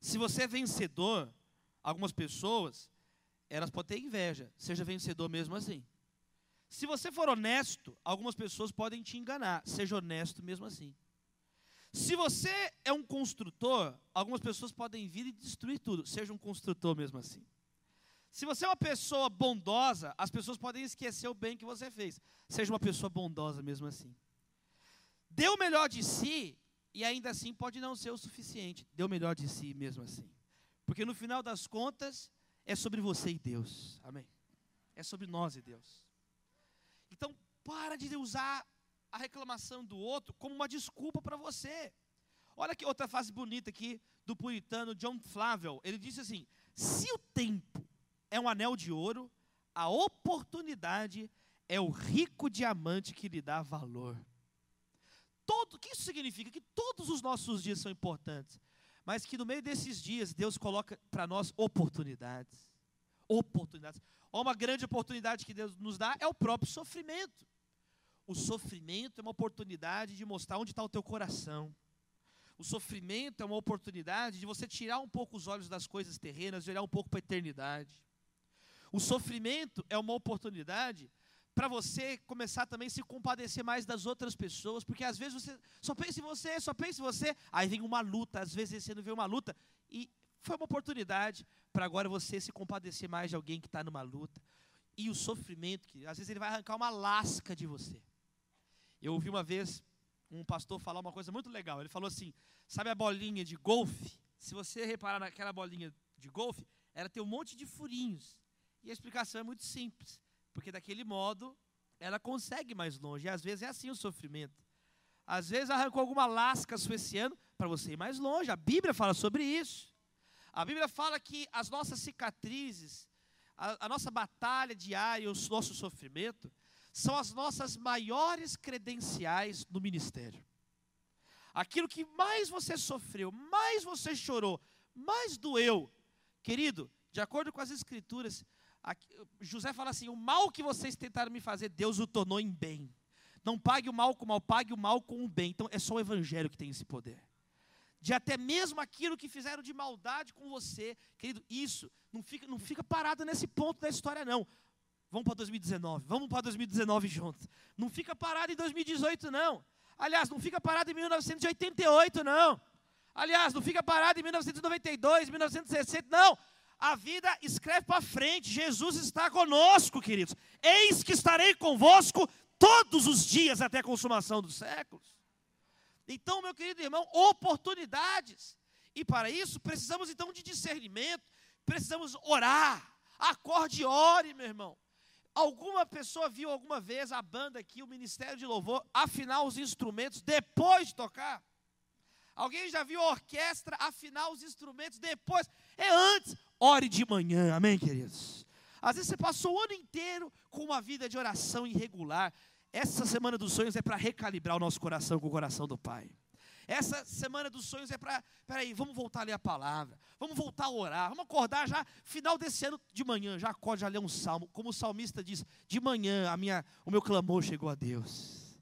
Se você é vencedor, algumas pessoas, elas podem ter inveja. Seja vencedor mesmo assim. Se você for honesto, algumas pessoas podem te enganar. Seja honesto mesmo assim. Se você é um construtor, algumas pessoas podem vir e destruir tudo. Seja um construtor mesmo assim. Se você é uma pessoa bondosa, as pessoas podem esquecer o bem que você fez. Seja uma pessoa bondosa mesmo assim. Dê o melhor de si e ainda assim pode não ser o suficiente. Dê o melhor de si mesmo assim. Porque no final das contas é sobre você e Deus. Amém. É sobre nós e Deus. Então, para de usar a reclamação do outro como uma desculpa para você. Olha que outra frase bonita aqui do puritano John Flavel. Ele disse assim: se o tempo é um anel de ouro, a oportunidade é o rico diamante que lhe dá valor. Todo, o que isso significa? Que todos os nossos dias são importantes, mas que no meio desses dias Deus coloca para nós oportunidades. Oportunidades. Uma grande oportunidade que Deus nos dá é o próprio sofrimento. O sofrimento é uma oportunidade de mostrar onde está o teu coração. O sofrimento é uma oportunidade de você tirar um pouco os olhos das coisas terrenas e olhar um pouco para a eternidade. O sofrimento é uma oportunidade para você começar também a se compadecer mais das outras pessoas, porque às vezes você só pensa em você, só pensa em você, aí vem uma luta, às vezes você não vê uma luta e foi uma oportunidade para agora você se compadecer mais de alguém que está numa luta. E o sofrimento, que às vezes ele vai arrancar uma lasca de você. Eu ouvi uma vez um pastor falar uma coisa muito legal. Ele falou assim: sabe a bolinha de golfe? Se você reparar naquela bolinha de golfe, ela tem um monte de furinhos. E a explicação é muito simples, porque daquele modo ela consegue mais longe. E às vezes é assim o sofrimento. Às vezes arrancou alguma lasca esse ano para você ir mais longe. A Bíblia fala sobre isso. A Bíblia fala que as nossas cicatrizes, a, a nossa batalha diária, o nosso sofrimento, são as nossas maiores credenciais no ministério. Aquilo que mais você sofreu, mais você chorou, mais doeu. Querido, de acordo com as Escrituras, aqui, José fala assim: o mal que vocês tentaram me fazer, Deus o tornou em bem. Não pague o mal com o mal, pague o mal com o bem. Então é só o Evangelho que tem esse poder. De até mesmo aquilo que fizeram de maldade com você, querido, isso não fica, não fica parado nesse ponto da história, não. Vamos para 2019, vamos para 2019 juntos. Não fica parado em 2018, não. Aliás, não fica parado em 1988, não. Aliás, não fica parado em 1992, 1960, não. A vida escreve para frente. Jesus está conosco, queridos. Eis que estarei convosco todos os dias até a consumação dos séculos. Então, meu querido irmão, oportunidades. E para isso precisamos então de discernimento, precisamos orar. Acorde e ore, meu irmão. Alguma pessoa viu alguma vez a banda aqui, o Ministério de Louvor, afinar os instrumentos depois de tocar? Alguém já viu a orquestra afinar os instrumentos depois? É antes. Ore de manhã, amém, queridos? Às vezes você passou o ano inteiro com uma vida de oração irregular. Essa semana dos sonhos é para recalibrar o nosso coração com o coração do Pai. Essa semana dos sonhos é para, peraí, vamos voltar a ler a palavra, vamos voltar a orar, vamos acordar já, final desse ano de manhã, já acorde, já ler um salmo, como o salmista diz, de manhã a minha, o meu clamor chegou a Deus.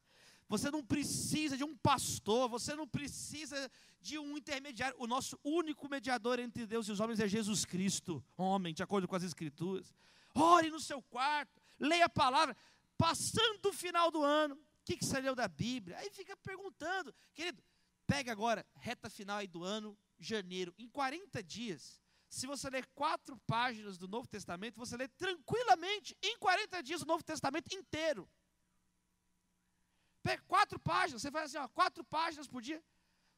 Você não precisa de um pastor, você não precisa de um intermediário. O nosso único mediador entre Deus e os homens é Jesus Cristo, homem, de acordo com as Escrituras. Ore no seu quarto, leia a palavra. Passando o final do ano, o que, que leu da Bíblia? Aí fica perguntando, querido, Pega agora, reta final aí do ano, janeiro, em 40 dias. Se você ler quatro páginas do Novo Testamento, você lê tranquilamente, em 40 dias, o Novo Testamento inteiro. Pega quatro páginas, você faz assim, ó, quatro páginas por dia.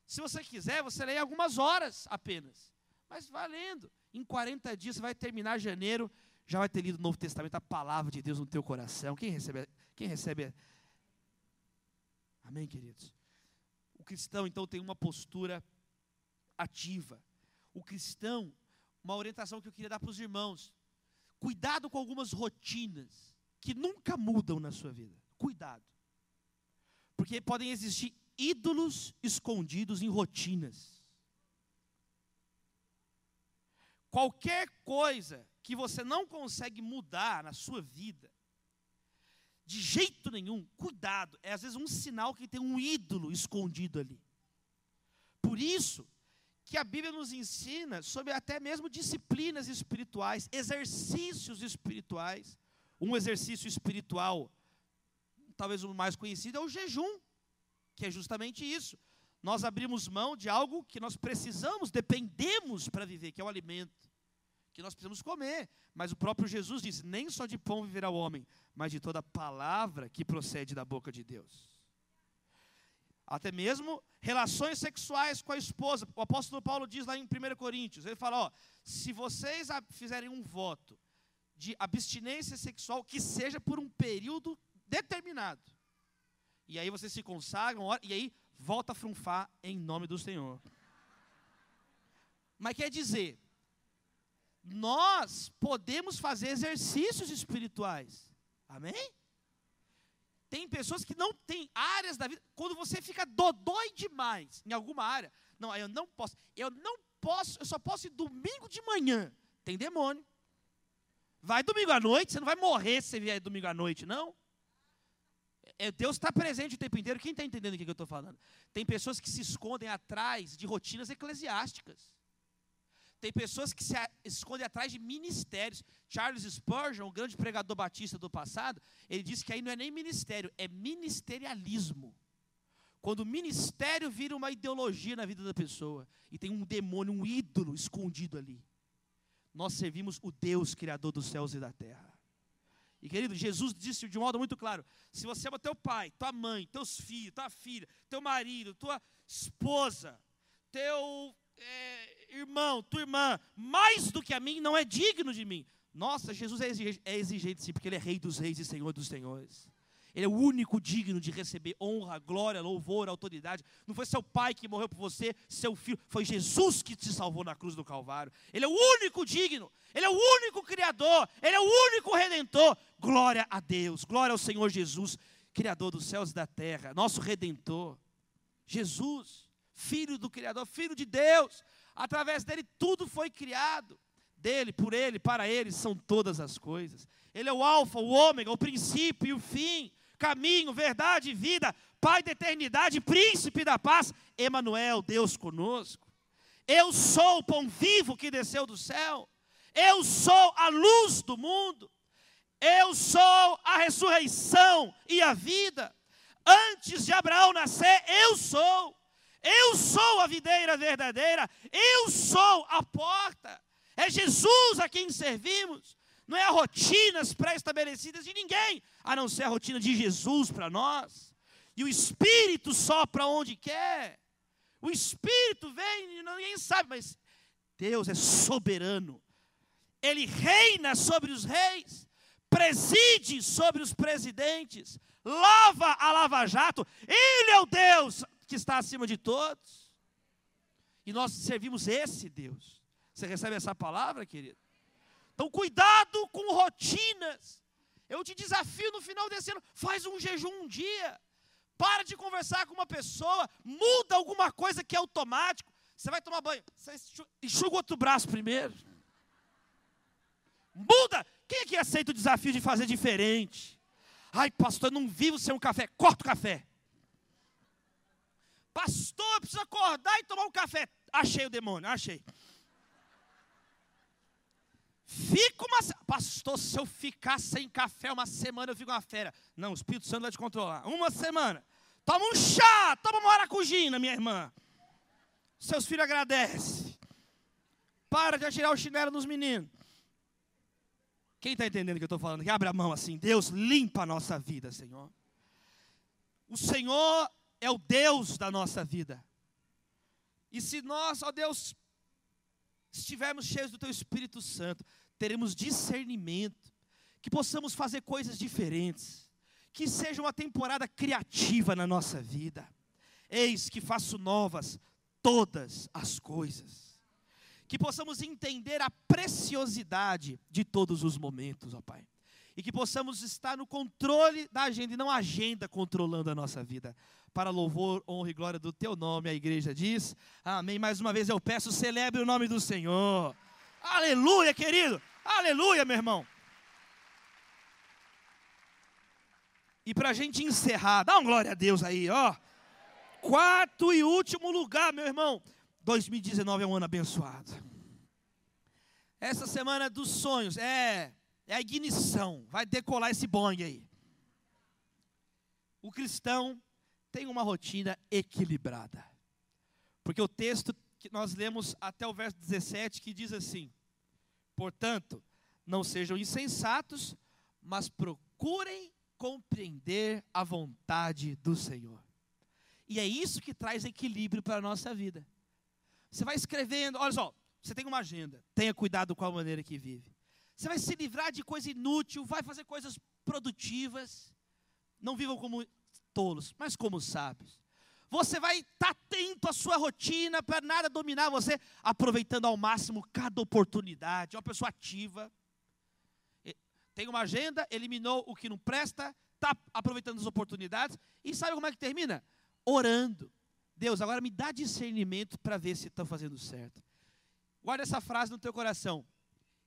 Se você quiser, você lê algumas horas apenas. Mas valendo. Em 40 dias você vai terminar janeiro, já vai ter lido o Novo Testamento, a palavra de Deus no teu coração. Quem recebe? Quem recebe? Amém, queridos? cristão, então, tem uma postura ativa. O cristão, uma orientação que eu queria dar para os irmãos: cuidado com algumas rotinas que nunca mudam na sua vida. Cuidado. Porque podem existir ídolos escondidos em rotinas. Qualquer coisa que você não consegue mudar na sua vida, de jeito nenhum, cuidado, é às vezes um sinal que tem um ídolo escondido ali. Por isso que a Bíblia nos ensina sobre até mesmo disciplinas espirituais, exercícios espirituais. Um exercício espiritual, talvez o mais conhecido, é o jejum, que é justamente isso. Nós abrimos mão de algo que nós precisamos, dependemos para viver, que é o alimento que nós precisamos comer. Mas o próprio Jesus disse: nem só de pão viverá o homem, mas de toda palavra que procede da boca de Deus. Até mesmo relações sexuais com a esposa. O apóstolo Paulo diz lá em 1 Coríntios: ele fala, ó, se vocês fizerem um voto de abstinência sexual, que seja por um período determinado. E aí vocês se consagram, e aí volta a frunfar em nome do Senhor. Mas quer dizer, nós podemos fazer exercícios espirituais. Amém? Tem pessoas que não têm áreas da vida. Quando você fica dodói demais em alguma área, não, eu não posso. Eu não posso, eu só posso ir domingo de manhã. Tem demônio. Vai domingo à noite, você não vai morrer se você vier domingo à noite, não. É, Deus está presente o tempo inteiro. Quem está entendendo o que eu estou falando? Tem pessoas que se escondem atrás de rotinas eclesiásticas. Tem pessoas que se escondem atrás de ministérios. Charles Spurgeon, o grande pregador batista do passado, ele disse que aí não é nem ministério, é ministerialismo. Quando o ministério vira uma ideologia na vida da pessoa e tem um demônio, um ídolo escondido ali. Nós servimos o Deus criador dos céus e da terra. E querido, Jesus disse de modo muito claro: se você ama teu pai, tua mãe, teus filhos, tua filha, teu marido, tua esposa, teu é, irmão, tua irmã, mais do que a mim, não é digno de mim. Nossa, Jesus é exigente, é exigente sim, porque Ele é Rei dos Reis e Senhor dos Senhores. Ele é o único digno de receber honra, glória, louvor, autoridade. Não foi seu pai que morreu por você, seu filho. Foi Jesus que te salvou na cruz do Calvário. Ele é o único digno. Ele é o único Criador. Ele é o único Redentor. Glória a Deus. Glória ao Senhor Jesus, Criador dos céus e da terra. Nosso Redentor. Jesus, Filho do Criador, Filho de Deus. Através dele tudo foi criado. Dele, por ele, para ele são todas as coisas. Ele é o Alfa, o Ômega, o princípio e o fim caminho, verdade e vida, Pai da eternidade, príncipe da paz, Emanuel, Deus conosco. Eu sou o pão vivo que desceu do céu. Eu sou a luz do mundo. Eu sou a ressurreição e a vida. Antes de Abraão nascer, eu sou. Eu sou a videira verdadeira. Eu sou a porta. É Jesus a quem servimos não é rotinas pré-estabelecidas de ninguém, a não ser a rotina de Jesus para nós. E o Espírito sopra onde quer. O Espírito vem, ninguém sabe, mas Deus é soberano. Ele reina sobre os reis, preside sobre os presidentes, lava a lava-jato. Ele é o Deus que está acima de todos. E nós servimos esse Deus. Você recebe essa palavra, querido? Então, cuidado com rotinas. Eu te desafio no final desse ano, faz um jejum um dia. Para de conversar com uma pessoa, muda alguma coisa que é automático. Você vai tomar banho, você enxuga o outro braço primeiro. Muda. Quem é que aceita o desafio de fazer diferente? Ai, pastor, eu não vivo sem um café. Corta o café. Pastor, eu preciso acordar e tomar um café. Achei o demônio, achei. Fica uma. Pastor, se eu ficar sem café uma semana, eu fico uma fera. Não, o Espírito Santo vai te controlar. Uma semana. Toma um chá, toma uma maracujina, minha irmã. Seus filhos agradecem. Para de atirar o chinelo nos meninos. Quem está entendendo o que eu estou falando? Que abre a mão assim. Deus limpa a nossa vida, Senhor. O Senhor é o Deus da nossa vida. E se nós, ó Deus, estivermos cheios do Teu Espírito Santo, teremos discernimento, que possamos fazer coisas diferentes, que seja uma temporada criativa na nossa vida. Eis que faço novas todas as coisas. Que possamos entender a preciosidade de todos os momentos, ó Pai. E que possamos estar no controle da agenda e não a agenda controlando a nossa vida. Para louvor, honra e glória do teu nome, a igreja diz. Amém. Mais uma vez eu peço, celebre o nome do Senhor. Aleluia, querido. Aleluia, meu irmão. E para a gente encerrar, dá um glória a Deus aí, ó. Quarto e último lugar, meu irmão. 2019 é um ano abençoado. Essa semana dos sonhos é, é a ignição. Vai decolar esse bong aí. O cristão tem uma rotina equilibrada. Porque o texto que nós lemos até o verso 17 que diz assim: Portanto, não sejam insensatos, mas procurem compreender a vontade do Senhor. E é isso que traz equilíbrio para a nossa vida. Você vai escrevendo, olha só, você tem uma agenda, tenha cuidado com a maneira que vive. Você vai se livrar de coisa inútil, vai fazer coisas produtivas. Não vivam como tolos, mas como sábios. Você vai estar atento à sua rotina para nada dominar você, aproveitando ao máximo cada oportunidade. É uma pessoa ativa. Tem uma agenda, eliminou o que não presta, está aproveitando as oportunidades. E sabe como é que termina? Orando. Deus, agora me dá discernimento para ver se estão fazendo certo. Guarda essa frase no teu coração.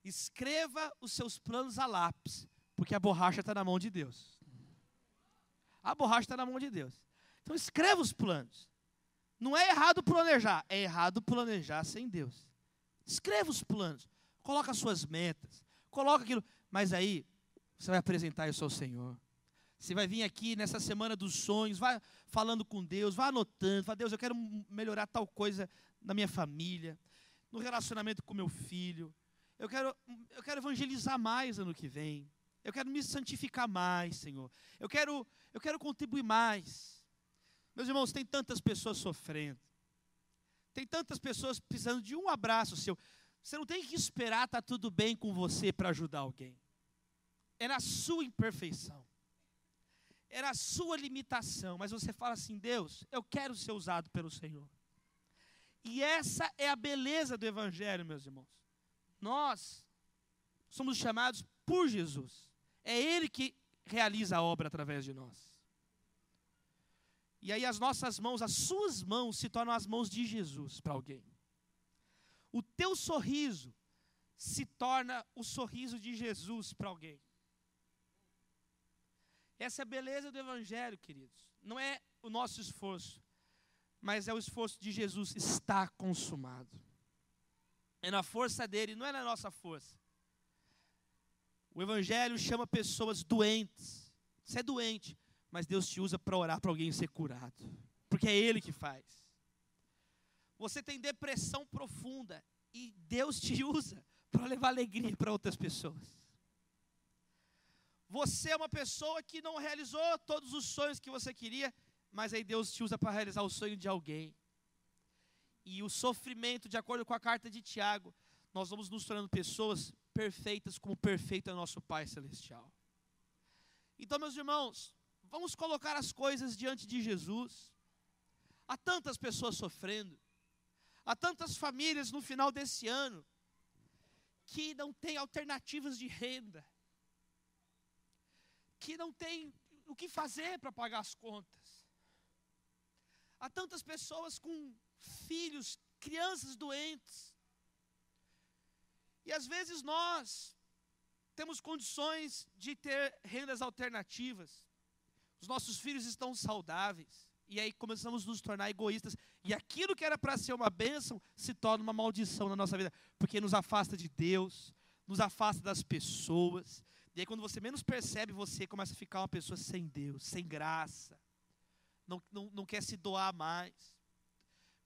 Escreva os seus planos a lápis, porque a borracha está na mão de Deus. A borracha está na mão de Deus. Então escreva os planos. Não é errado planejar, é errado planejar sem Deus. Escreva os planos, coloca as suas metas, coloca aquilo, mas aí você vai apresentar isso ao Senhor. Você vai vir aqui nessa semana dos sonhos, vai falando com Deus, vai anotando, fala, Deus, eu quero melhorar tal coisa na minha família, no relacionamento com meu filho. Eu quero, eu quero evangelizar mais ano que vem. Eu quero me santificar mais, Senhor. Eu quero, eu quero contribuir mais. Meus irmãos, tem tantas pessoas sofrendo. Tem tantas pessoas precisando de um abraço seu. Você não tem que esperar estar tá tudo bem com você para ajudar alguém. É na sua imperfeição. É na sua limitação. Mas você fala assim: Deus, eu quero ser usado pelo Senhor. E essa é a beleza do Evangelho, meus irmãos. Nós somos chamados por Jesus. É Ele que realiza a obra através de nós. E aí as nossas mãos, as suas mãos, se tornam as mãos de Jesus para alguém. O teu sorriso se torna o sorriso de Jesus para alguém. Essa é a beleza do Evangelho, queridos. Não é o nosso esforço, mas é o esforço de Jesus. Está consumado. É na força dele, não é na nossa força. O Evangelho chama pessoas doentes. Você é doente, mas Deus te usa para orar para alguém ser curado, porque é Ele que faz. Você tem depressão profunda e Deus te usa para levar alegria para outras pessoas. Você é uma pessoa que não realizou todos os sonhos que você queria, mas aí Deus te usa para realizar o sonho de alguém. E o sofrimento, de acordo com a carta de Tiago, nós vamos nos tornando pessoas perfeitas como perfeito é nosso Pai Celestial. Então, meus irmãos, vamos colocar as coisas diante de Jesus. Há tantas pessoas sofrendo, há tantas famílias no final desse ano que não têm alternativas de renda, que não têm o que fazer para pagar as contas. Há tantas pessoas com filhos, crianças doentes, e às vezes nós temos condições de ter rendas alternativas. Os nossos filhos estão saudáveis. E aí começamos a nos tornar egoístas. E aquilo que era para ser uma bênção se torna uma maldição na nossa vida. Porque nos afasta de Deus, nos afasta das pessoas. E aí quando você menos percebe, você começa a ficar uma pessoa sem Deus, sem graça. Não, não, não quer se doar mais.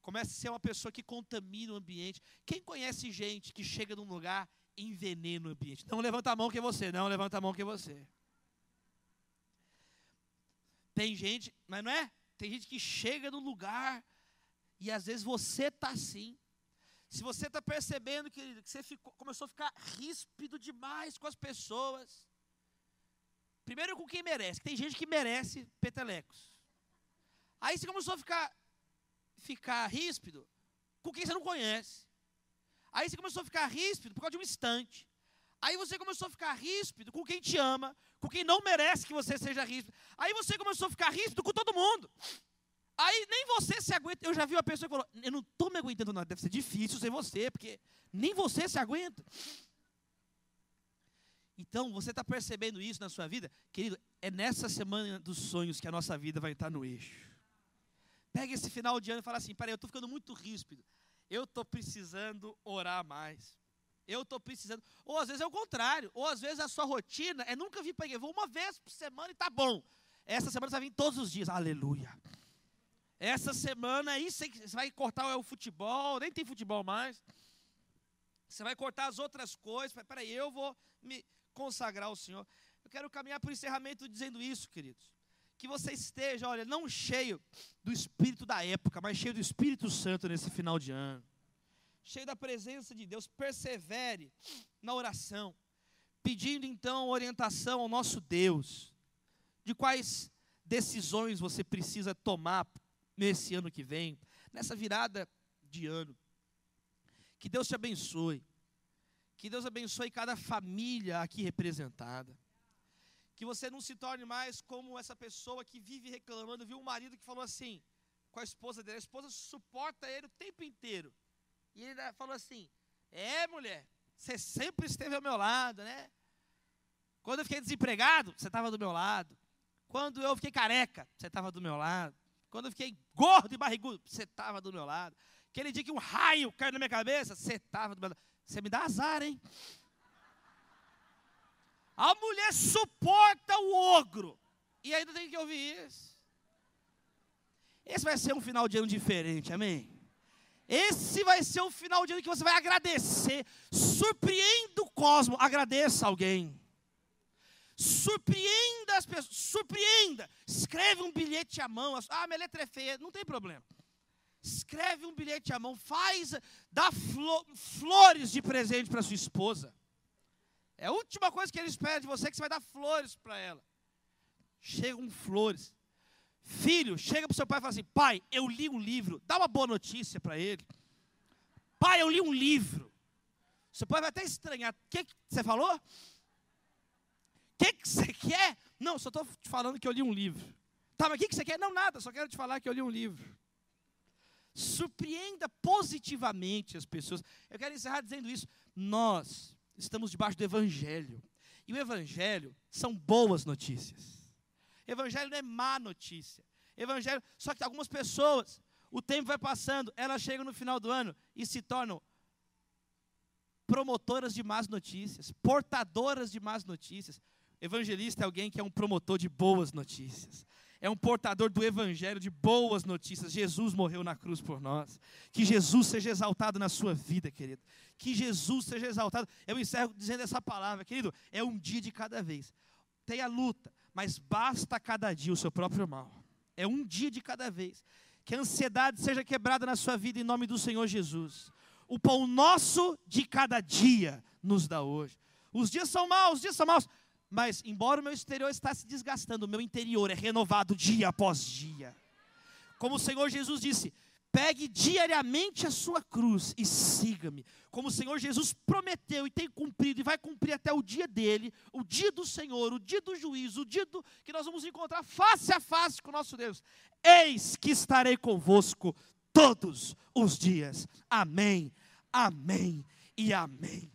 Começa a ser uma pessoa que contamina o ambiente. Quem conhece gente que chega num lugar e envenena o ambiente? Não levanta a mão que é você, não levanta a mão que é você. Tem gente, mas não é? Tem gente que chega no lugar e às vezes você está assim. Se você está percebendo que, que você ficou, começou a ficar ríspido demais com as pessoas. Primeiro com quem merece, tem gente que merece petelecos. Aí você começou a ficar ficar ríspido com quem você não conhece. Aí você começou a ficar ríspido por causa de um instante. Aí você começou a ficar ríspido com quem te ama, com quem não merece que você seja ríspido. Aí você começou a ficar ríspido com todo mundo. Aí nem você se aguenta. Eu já vi uma pessoa que falou: Eu não estou me aguentando, não. Deve ser difícil ser você, porque nem você se aguenta. Então, você está percebendo isso na sua vida? Querido, é nessa semana dos sonhos que a nossa vida vai estar no eixo. Pega esse final de ano e fala assim: peraí, eu estou ficando muito ríspido. Eu estou precisando orar mais. Eu estou precisando. Ou às vezes é o contrário. Ou às vezes a sua rotina é nunca vir para a igreja. Vou uma vez por semana e tá bom. Essa semana você vai vir todos os dias. Aleluia. Essa semana aí você vai cortar o futebol, nem tem futebol mais. Você vai cortar as outras coisas. Peraí, eu vou me consagrar ao Senhor. Eu quero caminhar para o encerramento dizendo isso, queridos que você esteja, olha, não cheio do espírito da época, mas cheio do Espírito Santo nesse final de ano. Cheio da presença de Deus, persevere na oração, pedindo então orientação ao nosso Deus, de quais decisões você precisa tomar nesse ano que vem, nessa virada de ano. Que Deus te abençoe. Que Deus abençoe cada família aqui representada que você não se torne mais como essa pessoa que vive reclamando, viu um marido que falou assim com a esposa dele, a esposa suporta ele o tempo inteiro. E ele falou assim: "É, mulher, você sempre esteve ao meu lado, né? Quando eu fiquei desempregado, você estava do meu lado. Quando eu fiquei careca, você estava do meu lado. Quando eu fiquei gordo e barrigudo, você estava do meu lado. Aquele dia que um raio caiu na minha cabeça, você estava do meu lado. Você me dá azar, hein? A mulher suporta o ogro e ainda tem que ouvir isso. Esse vai ser um final de ano diferente, amém? Esse vai ser o final de ano que você vai agradecer. Surpreenda o cosmos, agradeça alguém. Surpreenda as pessoas, surpreenda. Escreve um bilhete à mão. Ah, minha letra é feia, não tem problema. Escreve um bilhete à mão, faz, dá flores de presente para sua esposa. É a última coisa que ele espera de você que você vai dar flores para ela. Chegam flores. Filho, chega para o seu pai e fala assim: Pai, eu li um livro. Dá uma boa notícia para ele. Pai, eu li um livro. Seu pai vai até estranhar. O que, você falou? O que, você quer? Não, só estou te falando que eu li um livro. Tá, mas o que você quer? Não, nada, só quero te falar que eu li um livro. Surpreenda positivamente as pessoas. Eu quero encerrar dizendo isso. Nós estamos debaixo do Evangelho. E o Evangelho são boas notícias. Evangelho não é má notícia. Evangelho, só que algumas pessoas, o tempo vai passando, elas chegam no final do ano e se tornam promotoras de más notícias, portadoras de más notícias. Evangelista é alguém que é um promotor de boas notícias. É um portador do evangelho de boas notícias. Jesus morreu na cruz por nós. Que Jesus seja exaltado na sua vida, querido. Que Jesus seja exaltado. Eu encerro dizendo essa palavra, querido. É um dia de cada vez. Tem a luta, mas basta cada dia o seu próprio mal. É um dia de cada vez. Que a ansiedade seja quebrada na sua vida em nome do Senhor Jesus. O pão nosso de cada dia nos dá hoje. Os dias são maus, os dias são maus. Mas, embora o meu exterior está se desgastando, o meu interior é renovado dia após dia. Como o Senhor Jesus disse: Pegue diariamente a sua cruz e siga-me. Como o Senhor Jesus prometeu e tem cumprido e vai cumprir até o dia dele, o dia do Senhor, o dia do juízo, o dia do, que nós vamos encontrar face a face com o nosso Deus. Eis que estarei convosco todos os dias. Amém, amém e amém.